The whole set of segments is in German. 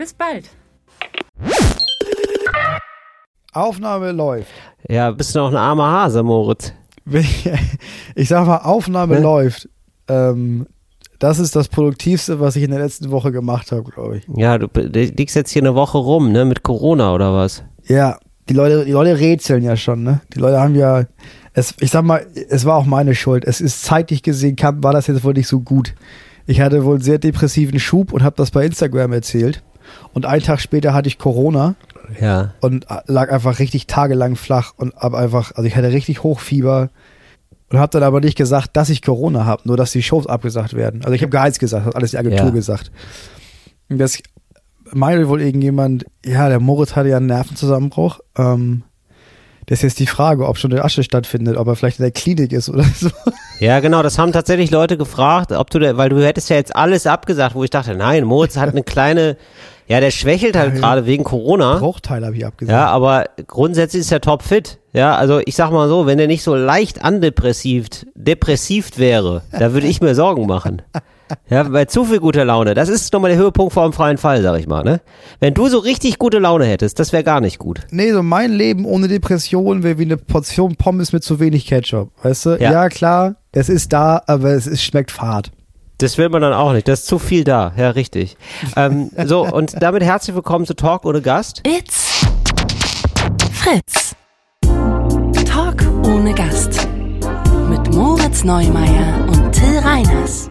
Bis bald! Aufnahme läuft. Ja, bist du noch ein armer Hase, Moritz? Ich sag mal, Aufnahme Hä? läuft. Ähm, das ist das Produktivste, was ich in der letzten Woche gemacht habe, glaube ich. Ja, du du liegst jetzt hier eine Woche rum, ne, mit Corona oder was? Ja, die Leute, die Leute rätseln ja schon, ne? Die Leute haben ja, es, ich sag mal, es war auch meine Schuld. Es ist zeitlich gesehen, kam, war das jetzt wohl nicht so gut. Ich hatte wohl einen sehr depressiven Schub und habe das bei Instagram erzählt. Und einen Tag später hatte ich Corona Ja. und lag einfach richtig tagelang flach und hab einfach, also ich hatte richtig Hochfieber und habe dann aber nicht gesagt, dass ich Corona habe, nur dass die Shows abgesagt werden. Also ich habe gar nichts gesagt, hat alles die Agentur Ja. gesagt. Und das meinte wohl irgendjemand, ja, der Moritz hatte ja einen Nervenzusammenbruch. Ähm, das ist jetzt die Frage, ob schon der Asche stattfindet, ob er vielleicht in der Klinik ist oder so. Ja, genau, das haben tatsächlich Leute gefragt, ob du, da, weil du hättest ja jetzt alles abgesagt, wo ich dachte, nein, Moritz hat eine kleine, ja, der schwächelt halt Ja, gerade wegen Corona. Bruchteil habe ich abgesagt. Ja, aber grundsätzlich ist er topfit. Ja, also ich sag mal so, wenn er nicht so leicht andepressivt, depressiv wäre, da würde ich mir Sorgen machen. Ja, bei zu viel guter Laune. Das ist nochmal der Höhepunkt vor dem freien Fall, sag ich mal, ne? Wenn du so richtig gute Laune hättest, das wäre gar nicht gut. Nee, so mein Leben ohne Depression wäre wie eine Portion Pommes mit zu wenig Ketchup. Weißt du? Ja. Ja, klar, es ist da, aber es ist, schmeckt fad. Das will man dann auch nicht. Das ist zu viel da. Ja, richtig. ähm, so, und damit herzlich willkommen zu Talk ohne Gast. It's Fritz. Talk ohne Gast. Mit Moritz Neumeier und Till Reiners.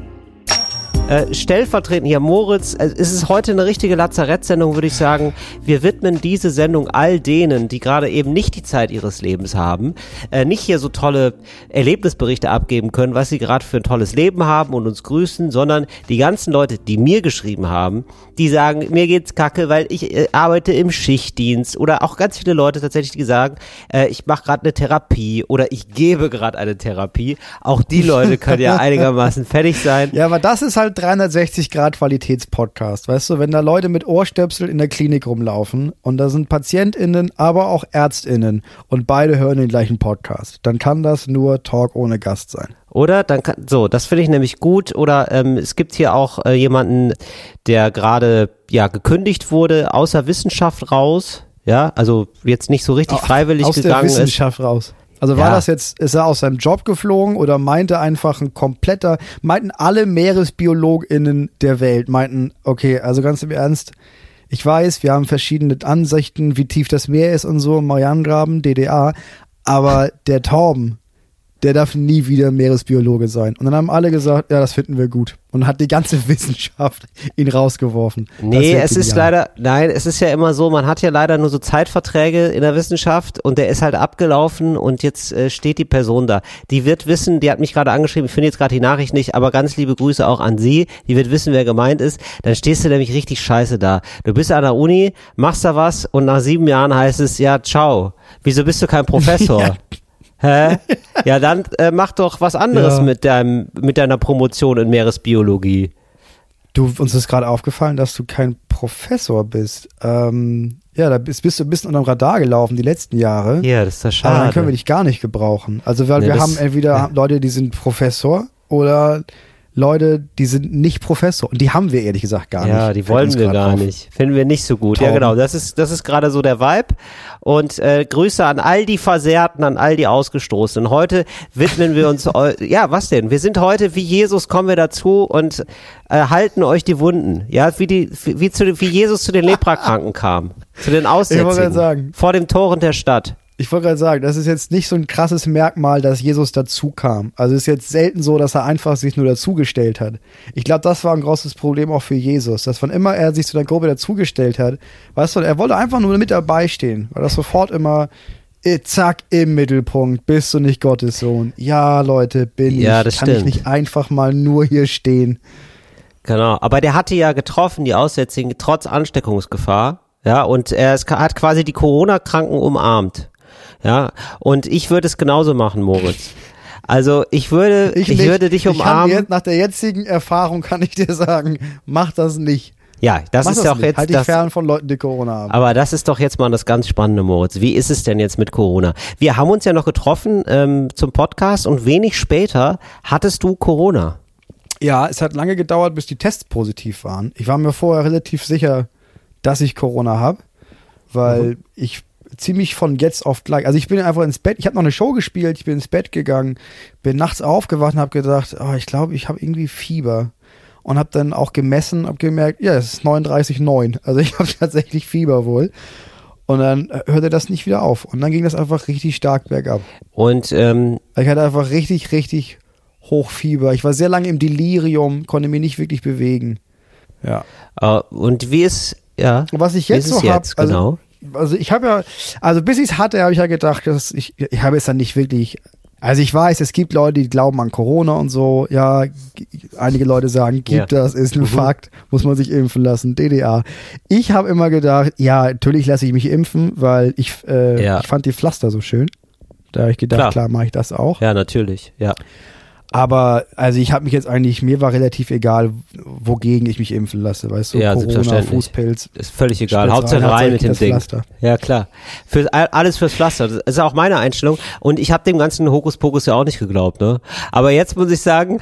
Äh, stellvertretend hier, Moritz, äh, es ist heute eine richtige Lazarettsendung, würde ich sagen. Wir widmen diese Sendung all denen, die gerade eben nicht die Zeit ihres Lebens haben, äh, nicht hier so tolle Erlebnisberichte abgeben können, was sie gerade für ein tolles Leben haben und uns grüßen, sondern die ganzen Leute, die mir geschrieben haben, die sagen, mir geht's kacke, weil ich äh, arbeite im Schichtdienst oder auch ganz viele Leute tatsächlich, die sagen, äh, ich mache gerade eine Therapie oder ich gebe gerade eine Therapie. Auch die Leute können ja einigermaßen fertig sein. Ja, aber das ist halt 360 Grad Qualitätspodcast, weißt du, wenn da Leute mit Ohrstöpsel in der Klinik rumlaufen und da sind PatientInnen, aber auch ÄrztInnen und beide hören den gleichen Podcast, dann kann das nur Talk ohne Gast sein. Oder? Dann kann, so, das finde ich nämlich gut. Oder ähm, es gibt hier auch äh, jemanden, der gerade ja gekündigt wurde, außer Wissenschaft raus. Ja, also jetzt nicht so richtig freiwillig Aus der gegangen ist. Wissenschaft raus. Also war Ja. das jetzt, ist er aus seinem Job geflogen oder meinte einfach ein kompletter, meinten alle MeeresbiologInnen der Welt, meinten, okay, also ganz im Ernst, ich weiß, wir haben verschiedene Ansichten, wie tief das Meer ist und so, Marianengraben, DDA, aber der Torben, der darf nie wieder Meeresbiologe sein. Und dann haben alle gesagt, ja, das finden wir gut. Und hat die ganze Wissenschaft ihn rausgeworfen. Nee, wär es ist genial. leider, nein, es ist ja immer so, man hat ja leider nur so Zeitverträge in der Wissenschaft und der ist halt abgelaufen und jetzt äh, steht die Person da. Die wird wissen, die hat mich gerade angeschrieben, ich finde jetzt gerade die Nachricht nicht, aber ganz liebe Grüße auch an sie, die wird wissen, wer gemeint ist. Dann stehst du nämlich richtig scheiße da. Du bist an der Uni, machst da was und nach sieben Jahren heißt es, ja, ciao. Wieso bist du kein Professor? Hä? Ja, dann äh, mach doch was anderes Ja. mit deinem, mit deiner Promotion in Meeresbiologie. Du, uns ist gerade aufgefallen, dass du kein Professor bist. Ähm, ja, da bist, bist du ein bisschen unterm Radar gelaufen die letzten Jahre. Ja, das ist ja Aber schade. dann können wir dich gar nicht gebrauchen. Also, weil Nee, wir das- haben entweder ja. Leute, die sind Professor oder Leute, die sind nicht Professor. Und die haben wir ehrlich gesagt gar nicht. Ja, die wollen wir gar auf. nicht. Finden wir nicht so gut. Ja, Tauben. genau. Das ist, das ist gerade so der Vibe. Und äh, Grüße an all die Versehrten, an all die Ausgestoßenen. Heute widmen wir uns, ja, was denn? Wir sind heute wie Jesus, kommen wir dazu und äh, halten euch die Wunden. Ja, wie die, wie, zu, wie Jesus zu den Leprakranken kam. Zu den Aussätzigen. grad sagen. Vor dem Toren der Stadt. Ich wollte gerade sagen, das ist jetzt nicht so ein krasses Merkmal, dass Jesus dazu kam. Also es ist jetzt selten so, dass er einfach sich nur dazugestellt hat. Ich glaube, das war ein großes Problem auch für Jesus, dass wann immer er sich zu der Gruppe dazugestellt hat, weißt du, er wollte einfach nur mit dabei stehen, weil das sofort immer äh, zack im Mittelpunkt, bist du nicht Gottes Sohn? Ja, Leute, bin Ja, ich. Kann stimmt. ich nicht einfach mal nur hier stehen? Genau, aber der hatte ja getroffen, die Aussätzigen, trotz Ansteckungsgefahr. Ja, und er ist, hat quasi die Corona-Kranken umarmt. Ja, und ich würde es genauso machen, Moritz. Also ich würde, ich, nicht. würde dich Ich umarmen. jetzt, nach der jetzigen Erfahrung kann ich dir sagen, mach das nicht. ja, das mach ist doch jetzt halt dich das, fern von Leuten, die Corona haben. Aber das ist doch jetzt mal das ganz Spannende, Moritz. Wie ist es denn jetzt mit Corona? Wir haben uns ja noch getroffen ähm, zum Podcast und wenig später hattest du Corona. Ja, es hat lange gedauert, bis die Tests positiv waren. Ich war mir vorher relativ sicher, dass ich Corona habe, weil Mhm. ich ziemlich von jetzt auf gleich, also ich bin einfach ins Bett, ich habe noch eine Show gespielt, ich bin ins Bett gegangen, bin nachts aufgewacht und habe gedacht, oh, ich glaube, ich habe irgendwie Fieber und habe dann auch gemessen, habe gemerkt, ja, es ist 39,9, also ich habe tatsächlich Fieber wohl. Und dann äh, hörte das nicht wieder auf. Und dann ging das einfach richtig stark bergab. Und ähm, Ich hatte einfach richtig, richtig Hochfieber. Ich war sehr lange im Delirium, konnte mich nicht wirklich bewegen. Ja. äh, und wie ist ja? Was ich jetzt es so habe, also, genau. Also ich habe ja, also bis ich es hatte, habe ich ja gedacht, dass ich, ich habe es dann nicht wirklich. Also ich weiß, es gibt Leute, die glauben an Corona und so. Ja, einige Leute sagen, gibt Ja. das, ist Mhm. ein Fakt, muss man sich impfen lassen, DDA. Ich habe immer gedacht, ja, natürlich lasse ich mich impfen, weil ich, äh, Ja. ich fand die Pflaster so schön. Da habe ich gedacht, Klar. klar, mache ich das auch. Ja, natürlich. Ja. Aber also ich habe mich jetzt eigentlich, mir war relativ egal, wogegen ich mich impfen lasse, weißt du, Ja, Corona. Fußpilz. Ist völlig egal. Hauptsache rein, mit dem Ding. Pflaster. Ja, klar. Für, alles fürs Pflaster. Das ist auch meine Einstellung. Und ich habe dem ganzen Hokuspokus ja auch nicht geglaubt, ne? Aber jetzt muss ich sagen,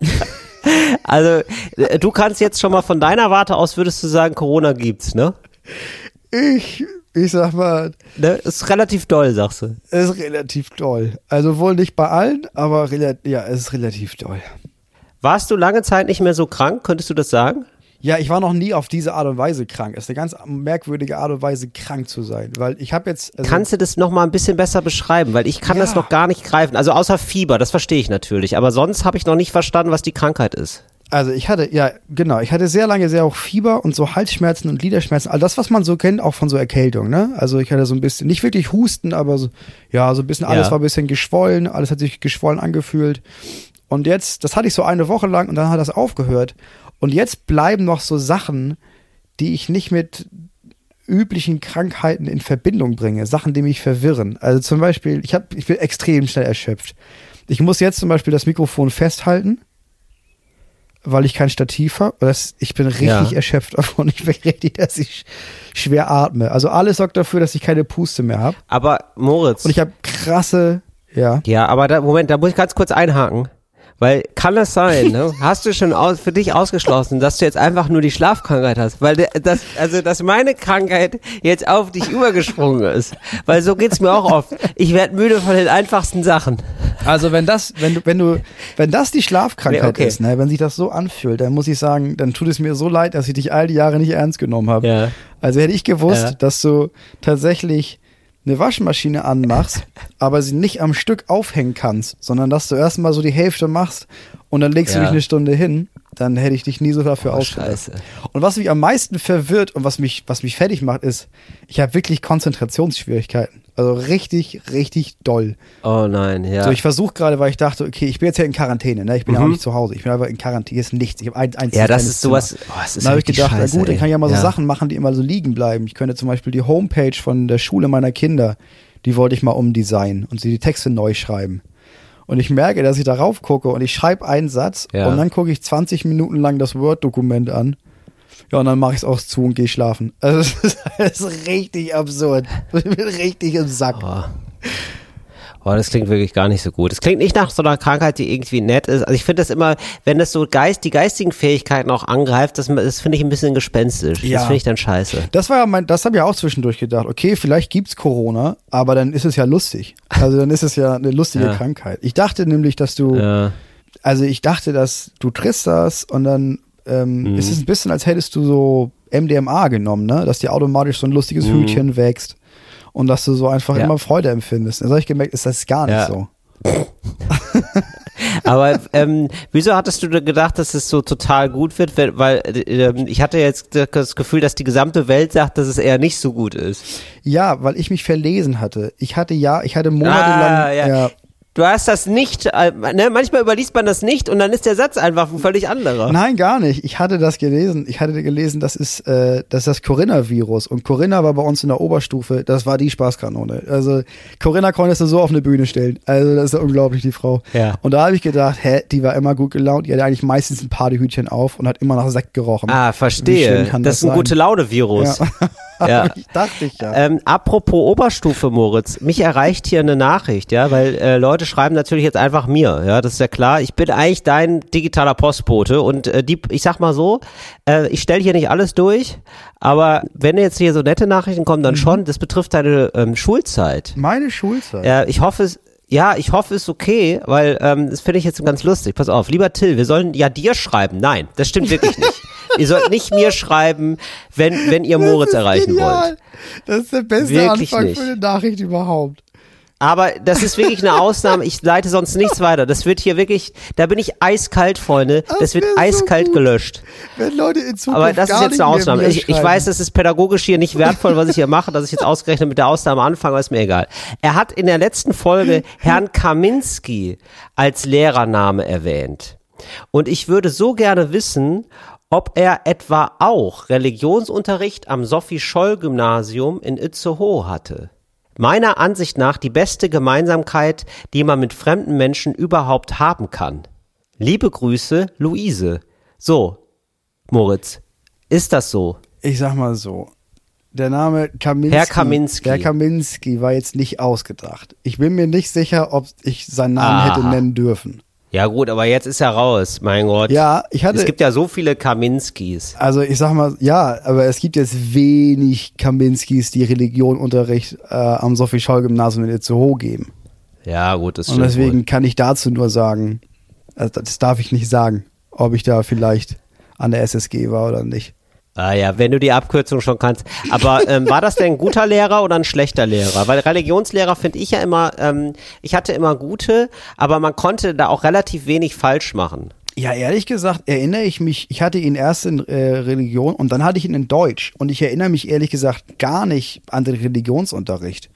also äh, du kannst jetzt schon mal von deiner Warte aus, würdest du sagen, Corona gibt's, ne? Ich, ich sag mal, ne? Ist relativ doll, sagst du. ist relativ doll. Also wohl nicht bei allen, aber ja, es ist relativ doll. Warst du lange Zeit nicht mehr so krank? Könntest du das sagen? Ja, ich war noch nie auf diese Art und Weise krank. Es ist eine ganz merkwürdige Art und Weise, krank zu sein. Weil ich habe jetzt. Also, Kannst du das noch mal ein bisschen besser beschreiben? Weil ich kann Ja. das noch gar nicht greifen. Also außer Fieber, das verstehe ich natürlich. Aber sonst habe ich noch nicht verstanden, was die Krankheit ist. Also ich hatte, ja, genau, ich hatte sehr lange sehr auch Fieber und so Halsschmerzen und Gliederschmerzen. All das, was man so kennt, auch von so Erkältung, ne? Also ich hatte so ein bisschen, nicht wirklich Husten, aber so, ja, so ein bisschen, alles Ja. war ein bisschen geschwollen, alles hat sich geschwollen angefühlt. Und jetzt, das hatte ich so eine Woche lang und dann hat das aufgehört. Und jetzt bleiben noch so Sachen, die ich nicht mit üblichen Krankheiten in Verbindung bringe, Sachen, die mich verwirren. Also zum Beispiel, ich, hab, ich bin extrem schnell erschöpft. Ich muss jetzt zum Beispiel das Mikrofon festhalten, weil ich kein Stativ habe. Das, ich bin richtig Ja. erschöpft davon. Ich bin richtig, dass ich schwer atme. Also alles sorgt dafür, dass ich keine Puste mehr habe. Aber Moritz. Und ich habe krasse, ja. Ja, aber da, Moment, da muss ich ganz kurz einhaken. Weil kann das sein, ne? Hast du schon aus, für dich ausgeschlossen, dass du jetzt einfach nur die Schlafkrankheit hast? Weil das, also dass meine Krankheit jetzt auf dich übergesprungen ist. Weil so geht's mir auch oft. Ich werde müde von den einfachsten Sachen. Also wenn das, wenn du, wenn du, wenn das die Schlafkrankheit okay. ist, ne, wenn sich das so anfühlt, dann muss ich sagen, dann tut es mir so leid, dass ich dich all die Jahre nicht ernst genommen habe. Ja. Also hätte ich gewusst, Ja. dass du tatsächlich eine Waschmaschine anmachst, aber sie nicht am Stück aufhängen kannst, sondern dass du erstmal so die Hälfte machst und dann legst du Ja. dich eine Stunde hin, dann hätte ich dich nie so dafür Oh, ausgedacht. scheiße. Und was mich am meisten verwirrt und was mich, was mich fertig macht, ist, ich habe wirklich Konzentrationsschwierigkeiten. Also richtig, richtig doll. Oh nein, ja. So, ich versuche gerade, weil ich dachte, okay, ich bin jetzt ja in Quarantäne, ne? Ich bin ja auch Mhm. nicht zu Hause. Ich bin einfach in Quarantäne, hier ist nichts. Ich habe ein, ein ja, das ist sowas. Oh, das ist Dann habe ich gedacht, scheiße, na gut, dann ey. kann ich ja mal so ja. Sachen machen, die immer so liegen bleiben. Ich könnte zum Beispiel die Homepage von der Schule meiner Kinder, die wollte ich mal umdesignen und sie die Texte neu schreiben. Und ich merke, dass ich darauf gucke und ich schreibe einen Satz Ja. und dann gucke ich 20 Minuten lang das Word-Dokument an. Ja, und dann mache ich es auch zu und gehe schlafen. Also es ist, es ist richtig absurd. Ich bin richtig im Sack. Oh. Oh, das klingt wirklich gar nicht so gut. Es klingt nicht nach so einer Krankheit, die irgendwie nett ist. Also ich finde das immer, wenn das so Geist, die geistigen Fähigkeiten auch angreift, das, das finde ich ein bisschen gespenstisch. Ja. Das finde ich dann scheiße. Das war ja mein, das habe ich auch zwischendurch gedacht. Okay, vielleicht gibt's Corona, aber dann ist es ja lustig. Also dann ist es ja eine lustige Ja. Krankheit. Ich dachte nämlich, dass du, Ja. also ich dachte, dass du triffst das und dann ähm, Mhm. ist es ein bisschen, als hättest du so MDMA genommen, ne? Dass dir automatisch so ein lustiges Hütchen wächst und dass du so einfach. Ja. immer Freude empfindest. Dann habe ich gemerkt, ist das gar nicht Ja. so. Aber ähm, wieso hattest du gedacht, dass es so total gut wird? Weil, äh, ähm, ich hatte jetzt das Gefühl, dass die gesamte Welt sagt, dass es eher nicht so gut ist. Ja, weil ich mich verlesen hatte. Ich hatte ja, ich hatte monatelang, Ah, ja. ja, Du hast das nicht, äh, ne? manchmal überliest man das nicht und dann ist der Satz einfach ein völlig anderer. Nein, gar nicht. Ich hatte das gelesen. Ich hatte gelesen, das ist, äh, das ist das Corinna-Virus. Und Corinna war bei uns in der Oberstufe, das war die Spaßkanone. Also Corinna konntest du so auf eine Bühne stellen. Also das ist ja unglaublich, die Frau. Ja. Und da habe ich gedacht, hä, die war immer gut gelaunt. Die hatte eigentlich meistens ein Partyhütchen auf und hat immer nach Sekt gerochen. Ah, Wie verstehe. schön kann Das ist ein sein? gute Laune-Virus. Ja. Ja. ich dachte ich ja. Ähm, apropos Oberstufe, Moritz, mich erreicht hier eine Nachricht, ja, weil äh, Leute schreiben natürlich jetzt einfach mir, ja, das ist ja klar. Ich bin eigentlich dein digitaler Postbote und äh, die, ich sag mal so, äh, ich stelle hier nicht alles durch, aber wenn jetzt hier so nette Nachrichten kommen, Mhm. dann schon. Das betrifft deine ähm, Schulzeit. Meine Schulzeit. Ja, ich hoffe es. Ja, ich hoffe es ist okay, weil ähm, das finde ich jetzt ganz lustig. Pass auf, lieber Till, wir sollen ja dir schreiben. Nein, das stimmt wirklich nicht. ihr sollt nicht mir schreiben, wenn wenn ihr Moritz erreichen genial. wollt. Das ist der beste Wirklich Anfang nicht. für eine Nachricht überhaupt. Aber das ist wirklich eine Ausnahme. Ich leite sonst nichts weiter. Das wird hier wirklich, da bin ich eiskalt, Freunde. Das, Das wird so eiskalt gut. gelöscht. Wenn Leute in Zukunft Aber das ist jetzt eine Ausnahme. Ich, ich weiß, das ist pädagogisch hier nicht wertvoll, was ich hier mache, dass ich jetzt ausgerechnet mit der Ausnahme anfange, aber ist mir egal. Er hat in der letzten Folge Herrn Kaminski als Lehrername erwähnt. Und ich würde so gerne wissen, ob er etwa auch Religionsunterricht am Sophie-Scholl-Gymnasium in Itzehoe hatte. Meiner Ansicht nach die beste Gemeinsamkeit, die man mit fremden Menschen überhaupt haben kann. Liebe Grüße, Luise. So, Moritz, ist das so? Ich sag mal so. Der Name Kaminski, Herr Kaminski. Der Kaminski war jetzt nicht ausgedacht. Ich bin mir nicht sicher, ob ich seinen Namen Aha. hätte nennen dürfen. Ja gut, aber jetzt ist er raus, mein Gott. Ja, ich hatte- Es gibt ja so viele Kaminskis. Also ich sag mal, ja, aber es gibt jetzt wenig Kaminskis, die Religionunterricht äh, am Sophie-Scholl-Gymnasium in Itzehoe geben. Ja gut, das Und stimmt deswegen wohl. kann ich dazu nur sagen, also das darf ich nicht sagen, ob ich da vielleicht an der SSG war oder nicht. Ah ja, wenn du die Abkürzung schon kannst. Aber ähm, war das denn ein guter Lehrer oder ein schlechter Lehrer? Weil Religionslehrer finde ich ja immer, ähm, ich hatte immer gute, aber man konnte da auch relativ wenig falsch machen. Ja, ehrlich gesagt erinnere ich mich, ich hatte ihn erst in äh, Religion und dann hatte ich ihn in Deutsch. Und ich erinnere mich ehrlich gesagt gar nicht an den Religionsunterricht.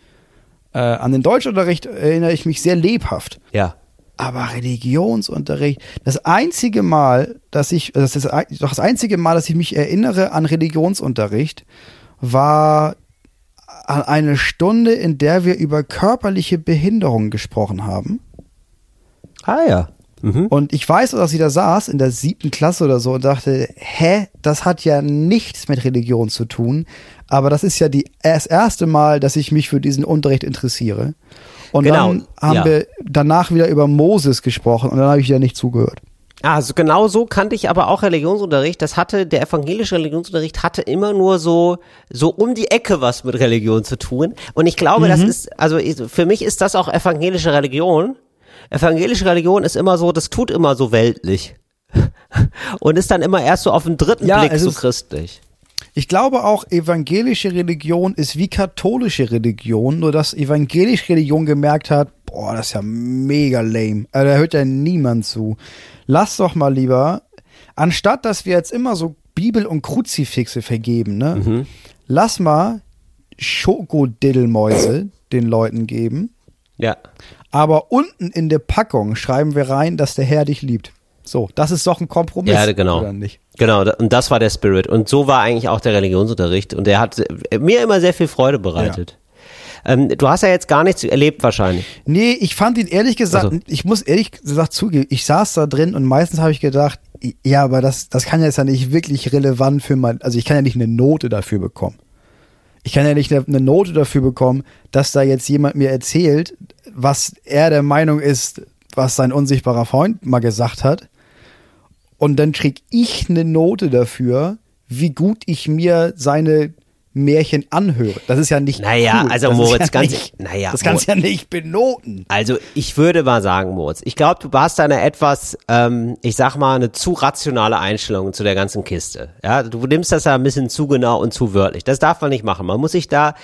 Äh, an den Deutschunterricht erinnere ich mich sehr lebhaft. Ja. Aber Religionsunterricht, das einzige Mal, dass ich, das ist doch das einzige Mal, dass ich mich erinnere an Religionsunterricht, war an eine Stunde, in der wir über körperliche Behinderungen gesprochen haben. Ah ja. Mhm. Und ich weiß, dass ich da saß in der siebten Klasse oder so und dachte, hä, das hat ja nichts mit Religion zu tun. Aber das ist ja die, das erste Mal, dass ich mich für diesen Unterricht interessiere. Und Genau, dann haben ja. wir danach wieder über Moses gesprochen und dann habe ich wieder nicht zugehört. Also genau so kannte ich aber auch Religionsunterricht. Das hatte, der evangelische Religionsunterricht hatte immer nur so, so um die Ecke was mit Religion zu tun. Und ich glaube, das ist, also für mich ist das auch evangelische Religion. Evangelische Religion ist immer so, das tut immer so weltlich. Und ist dann immer erst so auf den dritten Ja, Blick so ist- christlich. Ich glaube auch, evangelische Religion ist wie katholische Religion, nur dass evangelische Religion gemerkt hat, boah, das ist ja mega lame. Also, da hört ja niemand zu. Lass doch mal lieber, anstatt dass wir jetzt immer so Bibel und Kruzifixe vergeben, ne? Lass mal Schokodiddelmäuse den Leuten geben, Ja. aber unten in der Packung schreiben wir rein, dass der Herr dich liebt. So, das ist doch ein Kompromiss. Ja, genau. Oder nicht? Genau, und das war der Spirit. Und so war eigentlich auch der Religionsunterricht. Und der hat äh, mir immer sehr viel Freude bereitet. Ähm, du hast ja jetzt gar nichts erlebt wahrscheinlich. Nee, ich fand ihn ehrlich gesagt, Also. ich muss ehrlich gesagt zugeben, ich saß da drin und meistens habe ich gedacht, ja, aber das, das kann jetzt ja nicht wirklich relevant für mein, also ich kann ja nicht eine Note dafür bekommen. Ich kann ja nicht eine Note dafür bekommen, dass da jetzt jemand mir erzählt, was er der Meinung ist, was sein unsichtbarer Freund mal gesagt hat. Und dann krieg ich eine Note dafür, wie gut ich mir seine Märchen anhöre. Das ist ja nicht Naja, cool. also das Moritz, ja ganz- nicht, naja, das kannst du ja nicht benoten. Also ich würde mal sagen, Moritz, ich glaube, du hast da eine etwas, ähm, ich sag mal, eine zu rationale Einstellung zu der ganzen Kiste. Ja, du nimmst das ja ein bisschen zu genau und zu wörtlich. Das darf man nicht machen. Man muss sich da,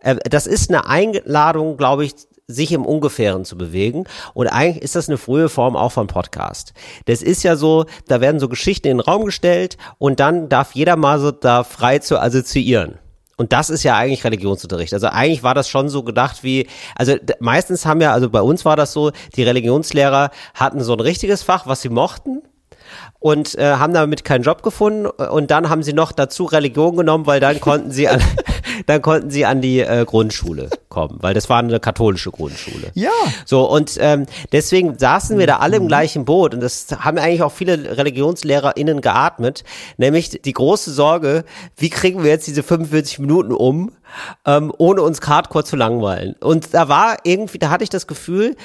äh, das ist eine Einladung, glaube ich, sich im Ungefähren zu bewegen. Und eigentlich ist das eine frühe Form auch von Podcast. Das ist ja so, da werden so Geschichten in den Raum gestellt und dann darf jeder mal so da frei zu assoziieren. Und das ist ja eigentlich Religionsunterricht. Also eigentlich war das schon so gedacht wie, also meistens haben ja, also bei uns war das so, die Religionslehrer hatten so ein richtiges Fach, was sie mochten und äh, haben damit keinen Job gefunden und dann haben sie noch dazu Religion genommen, weil dann konnten sie dann konnten sie an die äh, Grundschule kommen, weil das war eine katholische Grundschule. Ja. So und ähm, deswegen saßen wir da alle im gleichen Boot und das haben eigentlich auch viele ReligionslehrerInnen geatmet, nämlich die große Sorge, wie kriegen wir jetzt diese 45 Minuten um, ähm, ohne uns hardcore zu langweilen. Und da war irgendwie, da hatte ich das Gefühl,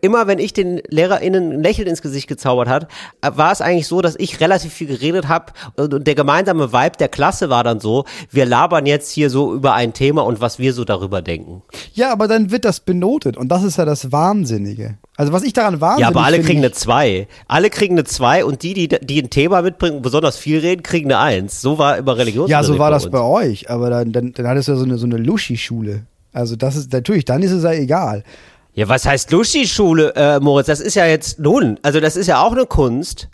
immer wenn ich den LehrerInnen ein Lächeln ins Gesicht gezaubert hat, äh, war es eigentlich so, dass ich relativ viel geredet habe und der gemeinsame Vibe der Klasse war dann so, wir labern jetzt hier so über ein Thema und was wir so darüber denken. Ja, aber dann wird das benotet und das ist ja das Wahnsinnige. Also was ich daran wahnsinnig Ja, aber alle kriegen eine 2. Alle kriegen eine 2 und die, die, die ein Thema mitbringen und besonders viel reden, kriegen eine 1. So war immer Religion. Ja, so war das bei euch, aber dann, dann, dann hattest du ja so eine, so eine Luschi-Schule. Also das ist natürlich, dann ist es ja egal. Ja, was heißt Luschi-Schule, äh, Moritz? Das ist ja jetzt nun, also das ist ja auch eine Kunst.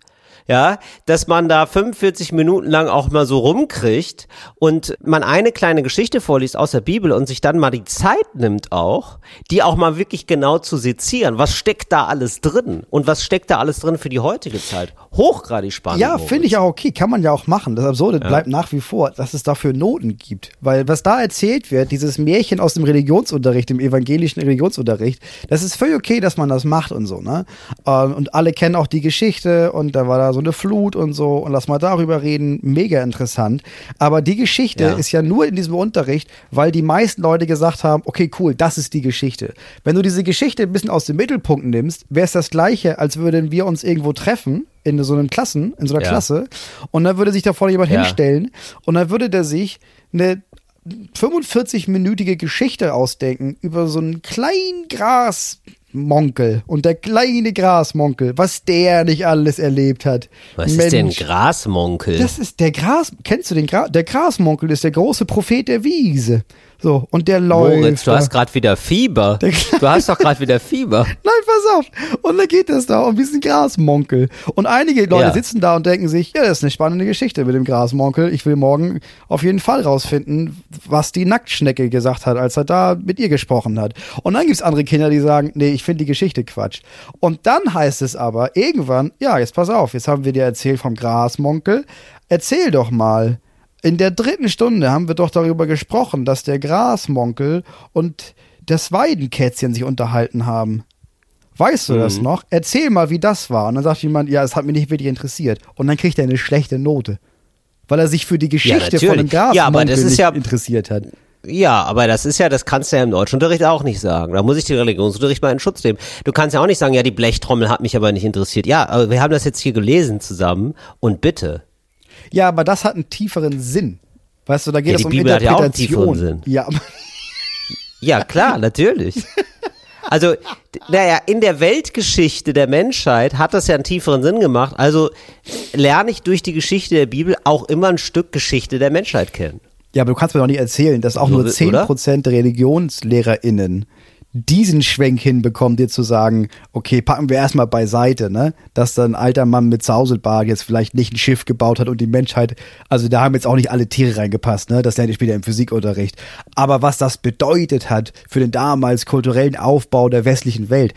Ja, dass man da 45 Minuten lang auch mal so rumkriegt und man eine kleine Geschichte vorliest aus der Bibel und sich dann mal die Zeit nimmt auch, die auch mal wirklich genau zu sezieren. Was steckt da alles drin? Und was steckt da alles drin für die heutige Zeit? Hochgradig spannend. Ja, finde ich auch okay, kann man ja auch machen. Das Absurde bleibt nach wie vor, dass es dafür Noten gibt. Weil was da erzählt wird, dieses Märchen aus dem Religionsunterricht, dem evangelischen Religionsunterricht, das ist völlig okay, dass man das macht und so, ne? Ähm, Und alle kennen auch die Geschichte und da war da so eine Flut und so und lass mal darüber reden, mega interessant. Aber die Geschichte Ja. ist ja nur in diesem Unterricht, weil die meisten Leute gesagt haben, okay, cool, das ist die Geschichte. Wenn du diese Geschichte ein bisschen aus dem Mittelpunkt nimmst, wäre es das gleiche, als würden wir uns irgendwo treffen in so einem Klassen, in so einer Ja. Klasse und dann würde sich da vorne jemand Ja. hinstellen und dann würde der sich eine 45-minütige Geschichte ausdenken über so einen kleinen Grasmonkel und der kleine Grasmonkel, was der nicht alles erlebt hat. Was ist denn Grasmonkel? Das ist der Gras. Kennst du den Gras? Der Grasmonkel ist der große Prophet der Wiese. So, und der läuft. Moritz, du da. hast gerade wieder Fieber. Du hast doch gerade wieder Fieber. Nein, pass auf. Und dann geht es da um diesen Grasmonkel. Und einige Leute Ja. sitzen da und denken sich, ja, das ist eine spannende Geschichte mit dem Grasmonkel. Ich will morgen auf jeden Fall rausfinden, was die Nacktschnecke gesagt hat, als er da mit ihr gesprochen hat. Und dann gibt's andere Kinder, die sagen, nee, ich finde die Geschichte Quatsch. Und dann heißt es aber irgendwann, ja, jetzt pass auf, jetzt haben wir dir erzählt vom Grasmonkel. Erzähl doch mal. In der dritten Stunde haben wir doch darüber gesprochen, dass der Grasmonkel und das Weidenkätzchen sich unterhalten haben. Weißt du das noch? Erzähl mal, wie das war. Und dann sagt jemand, ja, es hat mich nicht wirklich interessiert. Und dann kriegt er eine schlechte Note. Weil er sich für die Geschichte von dem natürlich. Ja, Grasmonkel aber das ist nicht ja- interessiert hat. Ja, aber das ist ja, das kannst du ja im Deutschunterricht auch nicht sagen. Da muss ich den Religionsunterricht mal in Schutz nehmen. Du kannst ja auch nicht sagen, ja, die Blechtrommel hat mich aber nicht interessiert. Ja, aber wir haben das jetzt hier gelesen zusammen und bitte. Ja, aber das hat einen tieferen Sinn. Weißt du, da geht Ja, es um Bibel hat ja auch einen Interpretation. tieferen Sinn. Ja, Ja, klar, natürlich. Also, naja, in der Weltgeschichte der Menschheit hat das ja einen tieferen Sinn gemacht. Also lerne ich durch die Geschichte der Bibel auch immer ein Stück Geschichte der Menschheit kennen. Ja, aber du kannst mir doch nicht erzählen, dass auch nur oder? 10% der ReligionslehrerInnen diesen Schwenk hinbekommen, dir zu sagen, okay, packen wir erstmal beiseite, ne? Dass dann ein alter Mann mit Zauselbart jetzt vielleicht nicht ein Schiff gebaut hat und die Menschheit, also da haben jetzt auch nicht alle Tiere reingepasst, ne? Das lerne ich später im Physikunterricht. Aber was das bedeutet hat für den damals kulturellen Aufbau der westlichen Welt,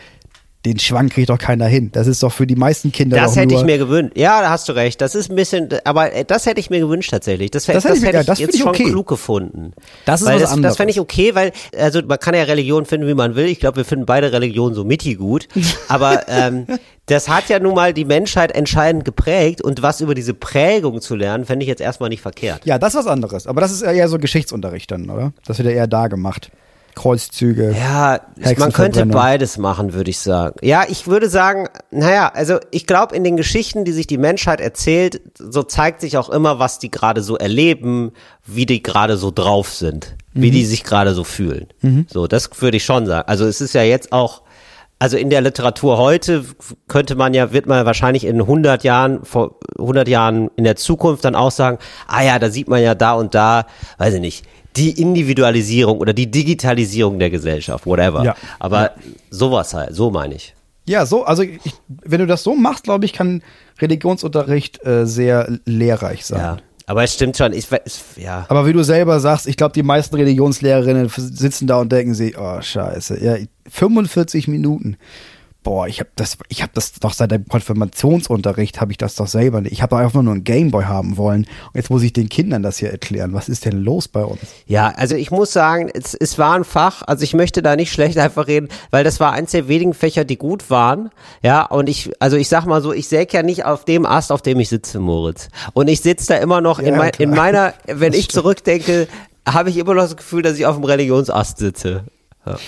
den Schwank kriegt doch keiner hin. Das ist doch für die meisten Kinder Das hätte ich mir gewünscht. Ja, da hast du recht. Das ist ein bisschen, aber das hätte ich mir gewünscht tatsächlich. Das, Das das, hätte ich mir- hätte ja, ich das jetzt ich schon okay. klug gefunden. Das ist weil was das, anderes. Das fände ich okay, weil, also man kann ja Religion finden, wie man will. Ich glaube, wir finden beide Religionen so mittig gut. Aber ähm, das hat ja nun mal die Menschheit entscheidend geprägt und was über diese Prägung zu lernen, fände ich jetzt erstmal nicht verkehrt. Ja, das ist was anderes. Aber das ist eher so Geschichtsunterricht dann, oder? Das wird ja eher da gemacht. Kreuzzüge. Ja, man könnte beides machen, würde ich sagen. Ja, ich würde sagen, naja, also ich glaube, in den Geschichten, die sich die Menschheit erzählt, so zeigt sich auch immer, was die gerade so erleben, wie die gerade so drauf sind, wie die sich gerade so fühlen. So, das würde ich schon sagen. Also es ist ja jetzt auch, also in der Literatur heute könnte man ja, wird man wahrscheinlich in 100 Jahren, vor 100 Jahren in der Zukunft dann auch sagen, ah ja, da sieht man ja da und da, weiß ich nicht, die Individualisierung oder die Digitalisierung der Gesellschaft, whatever. Ja. Aber sowas halt, so meine ich. Ja, so, also ich, wenn du das so machst, glaube ich, kann Religionsunterricht äh, sehr lehrreich sein. Ja. Aber es stimmt schon, ich weiß, ja. Aber wie du selber sagst, ich glaube, die meisten Religionslehrerinnen sitzen da und denken sich, oh scheiße, ja, 45 Minuten. Boah, ich habe das, ich habe das doch seit dem Konfirmationsunterricht habe ich das doch selber nicht. Ich habe einfach nur einen Gameboy haben wollen. Und jetzt muss ich den Kindern das hier erklären. Was ist denn los bei uns? Ja, also ich muss sagen, es, es war ein Fach, also ich möchte da nicht schlecht einfach reden, weil das war eins der wenigen Fächer, die gut waren. Ja, und ich, also ich sag mal so, ich säg ja nicht auf dem Ast, auf dem ich sitze, Moritz. Und ich sitze da immer noch in, Ja, mein, in meiner, wenn ich zurückdenke, habe ich immer noch das Gefühl, dass ich auf dem Religionsast sitze.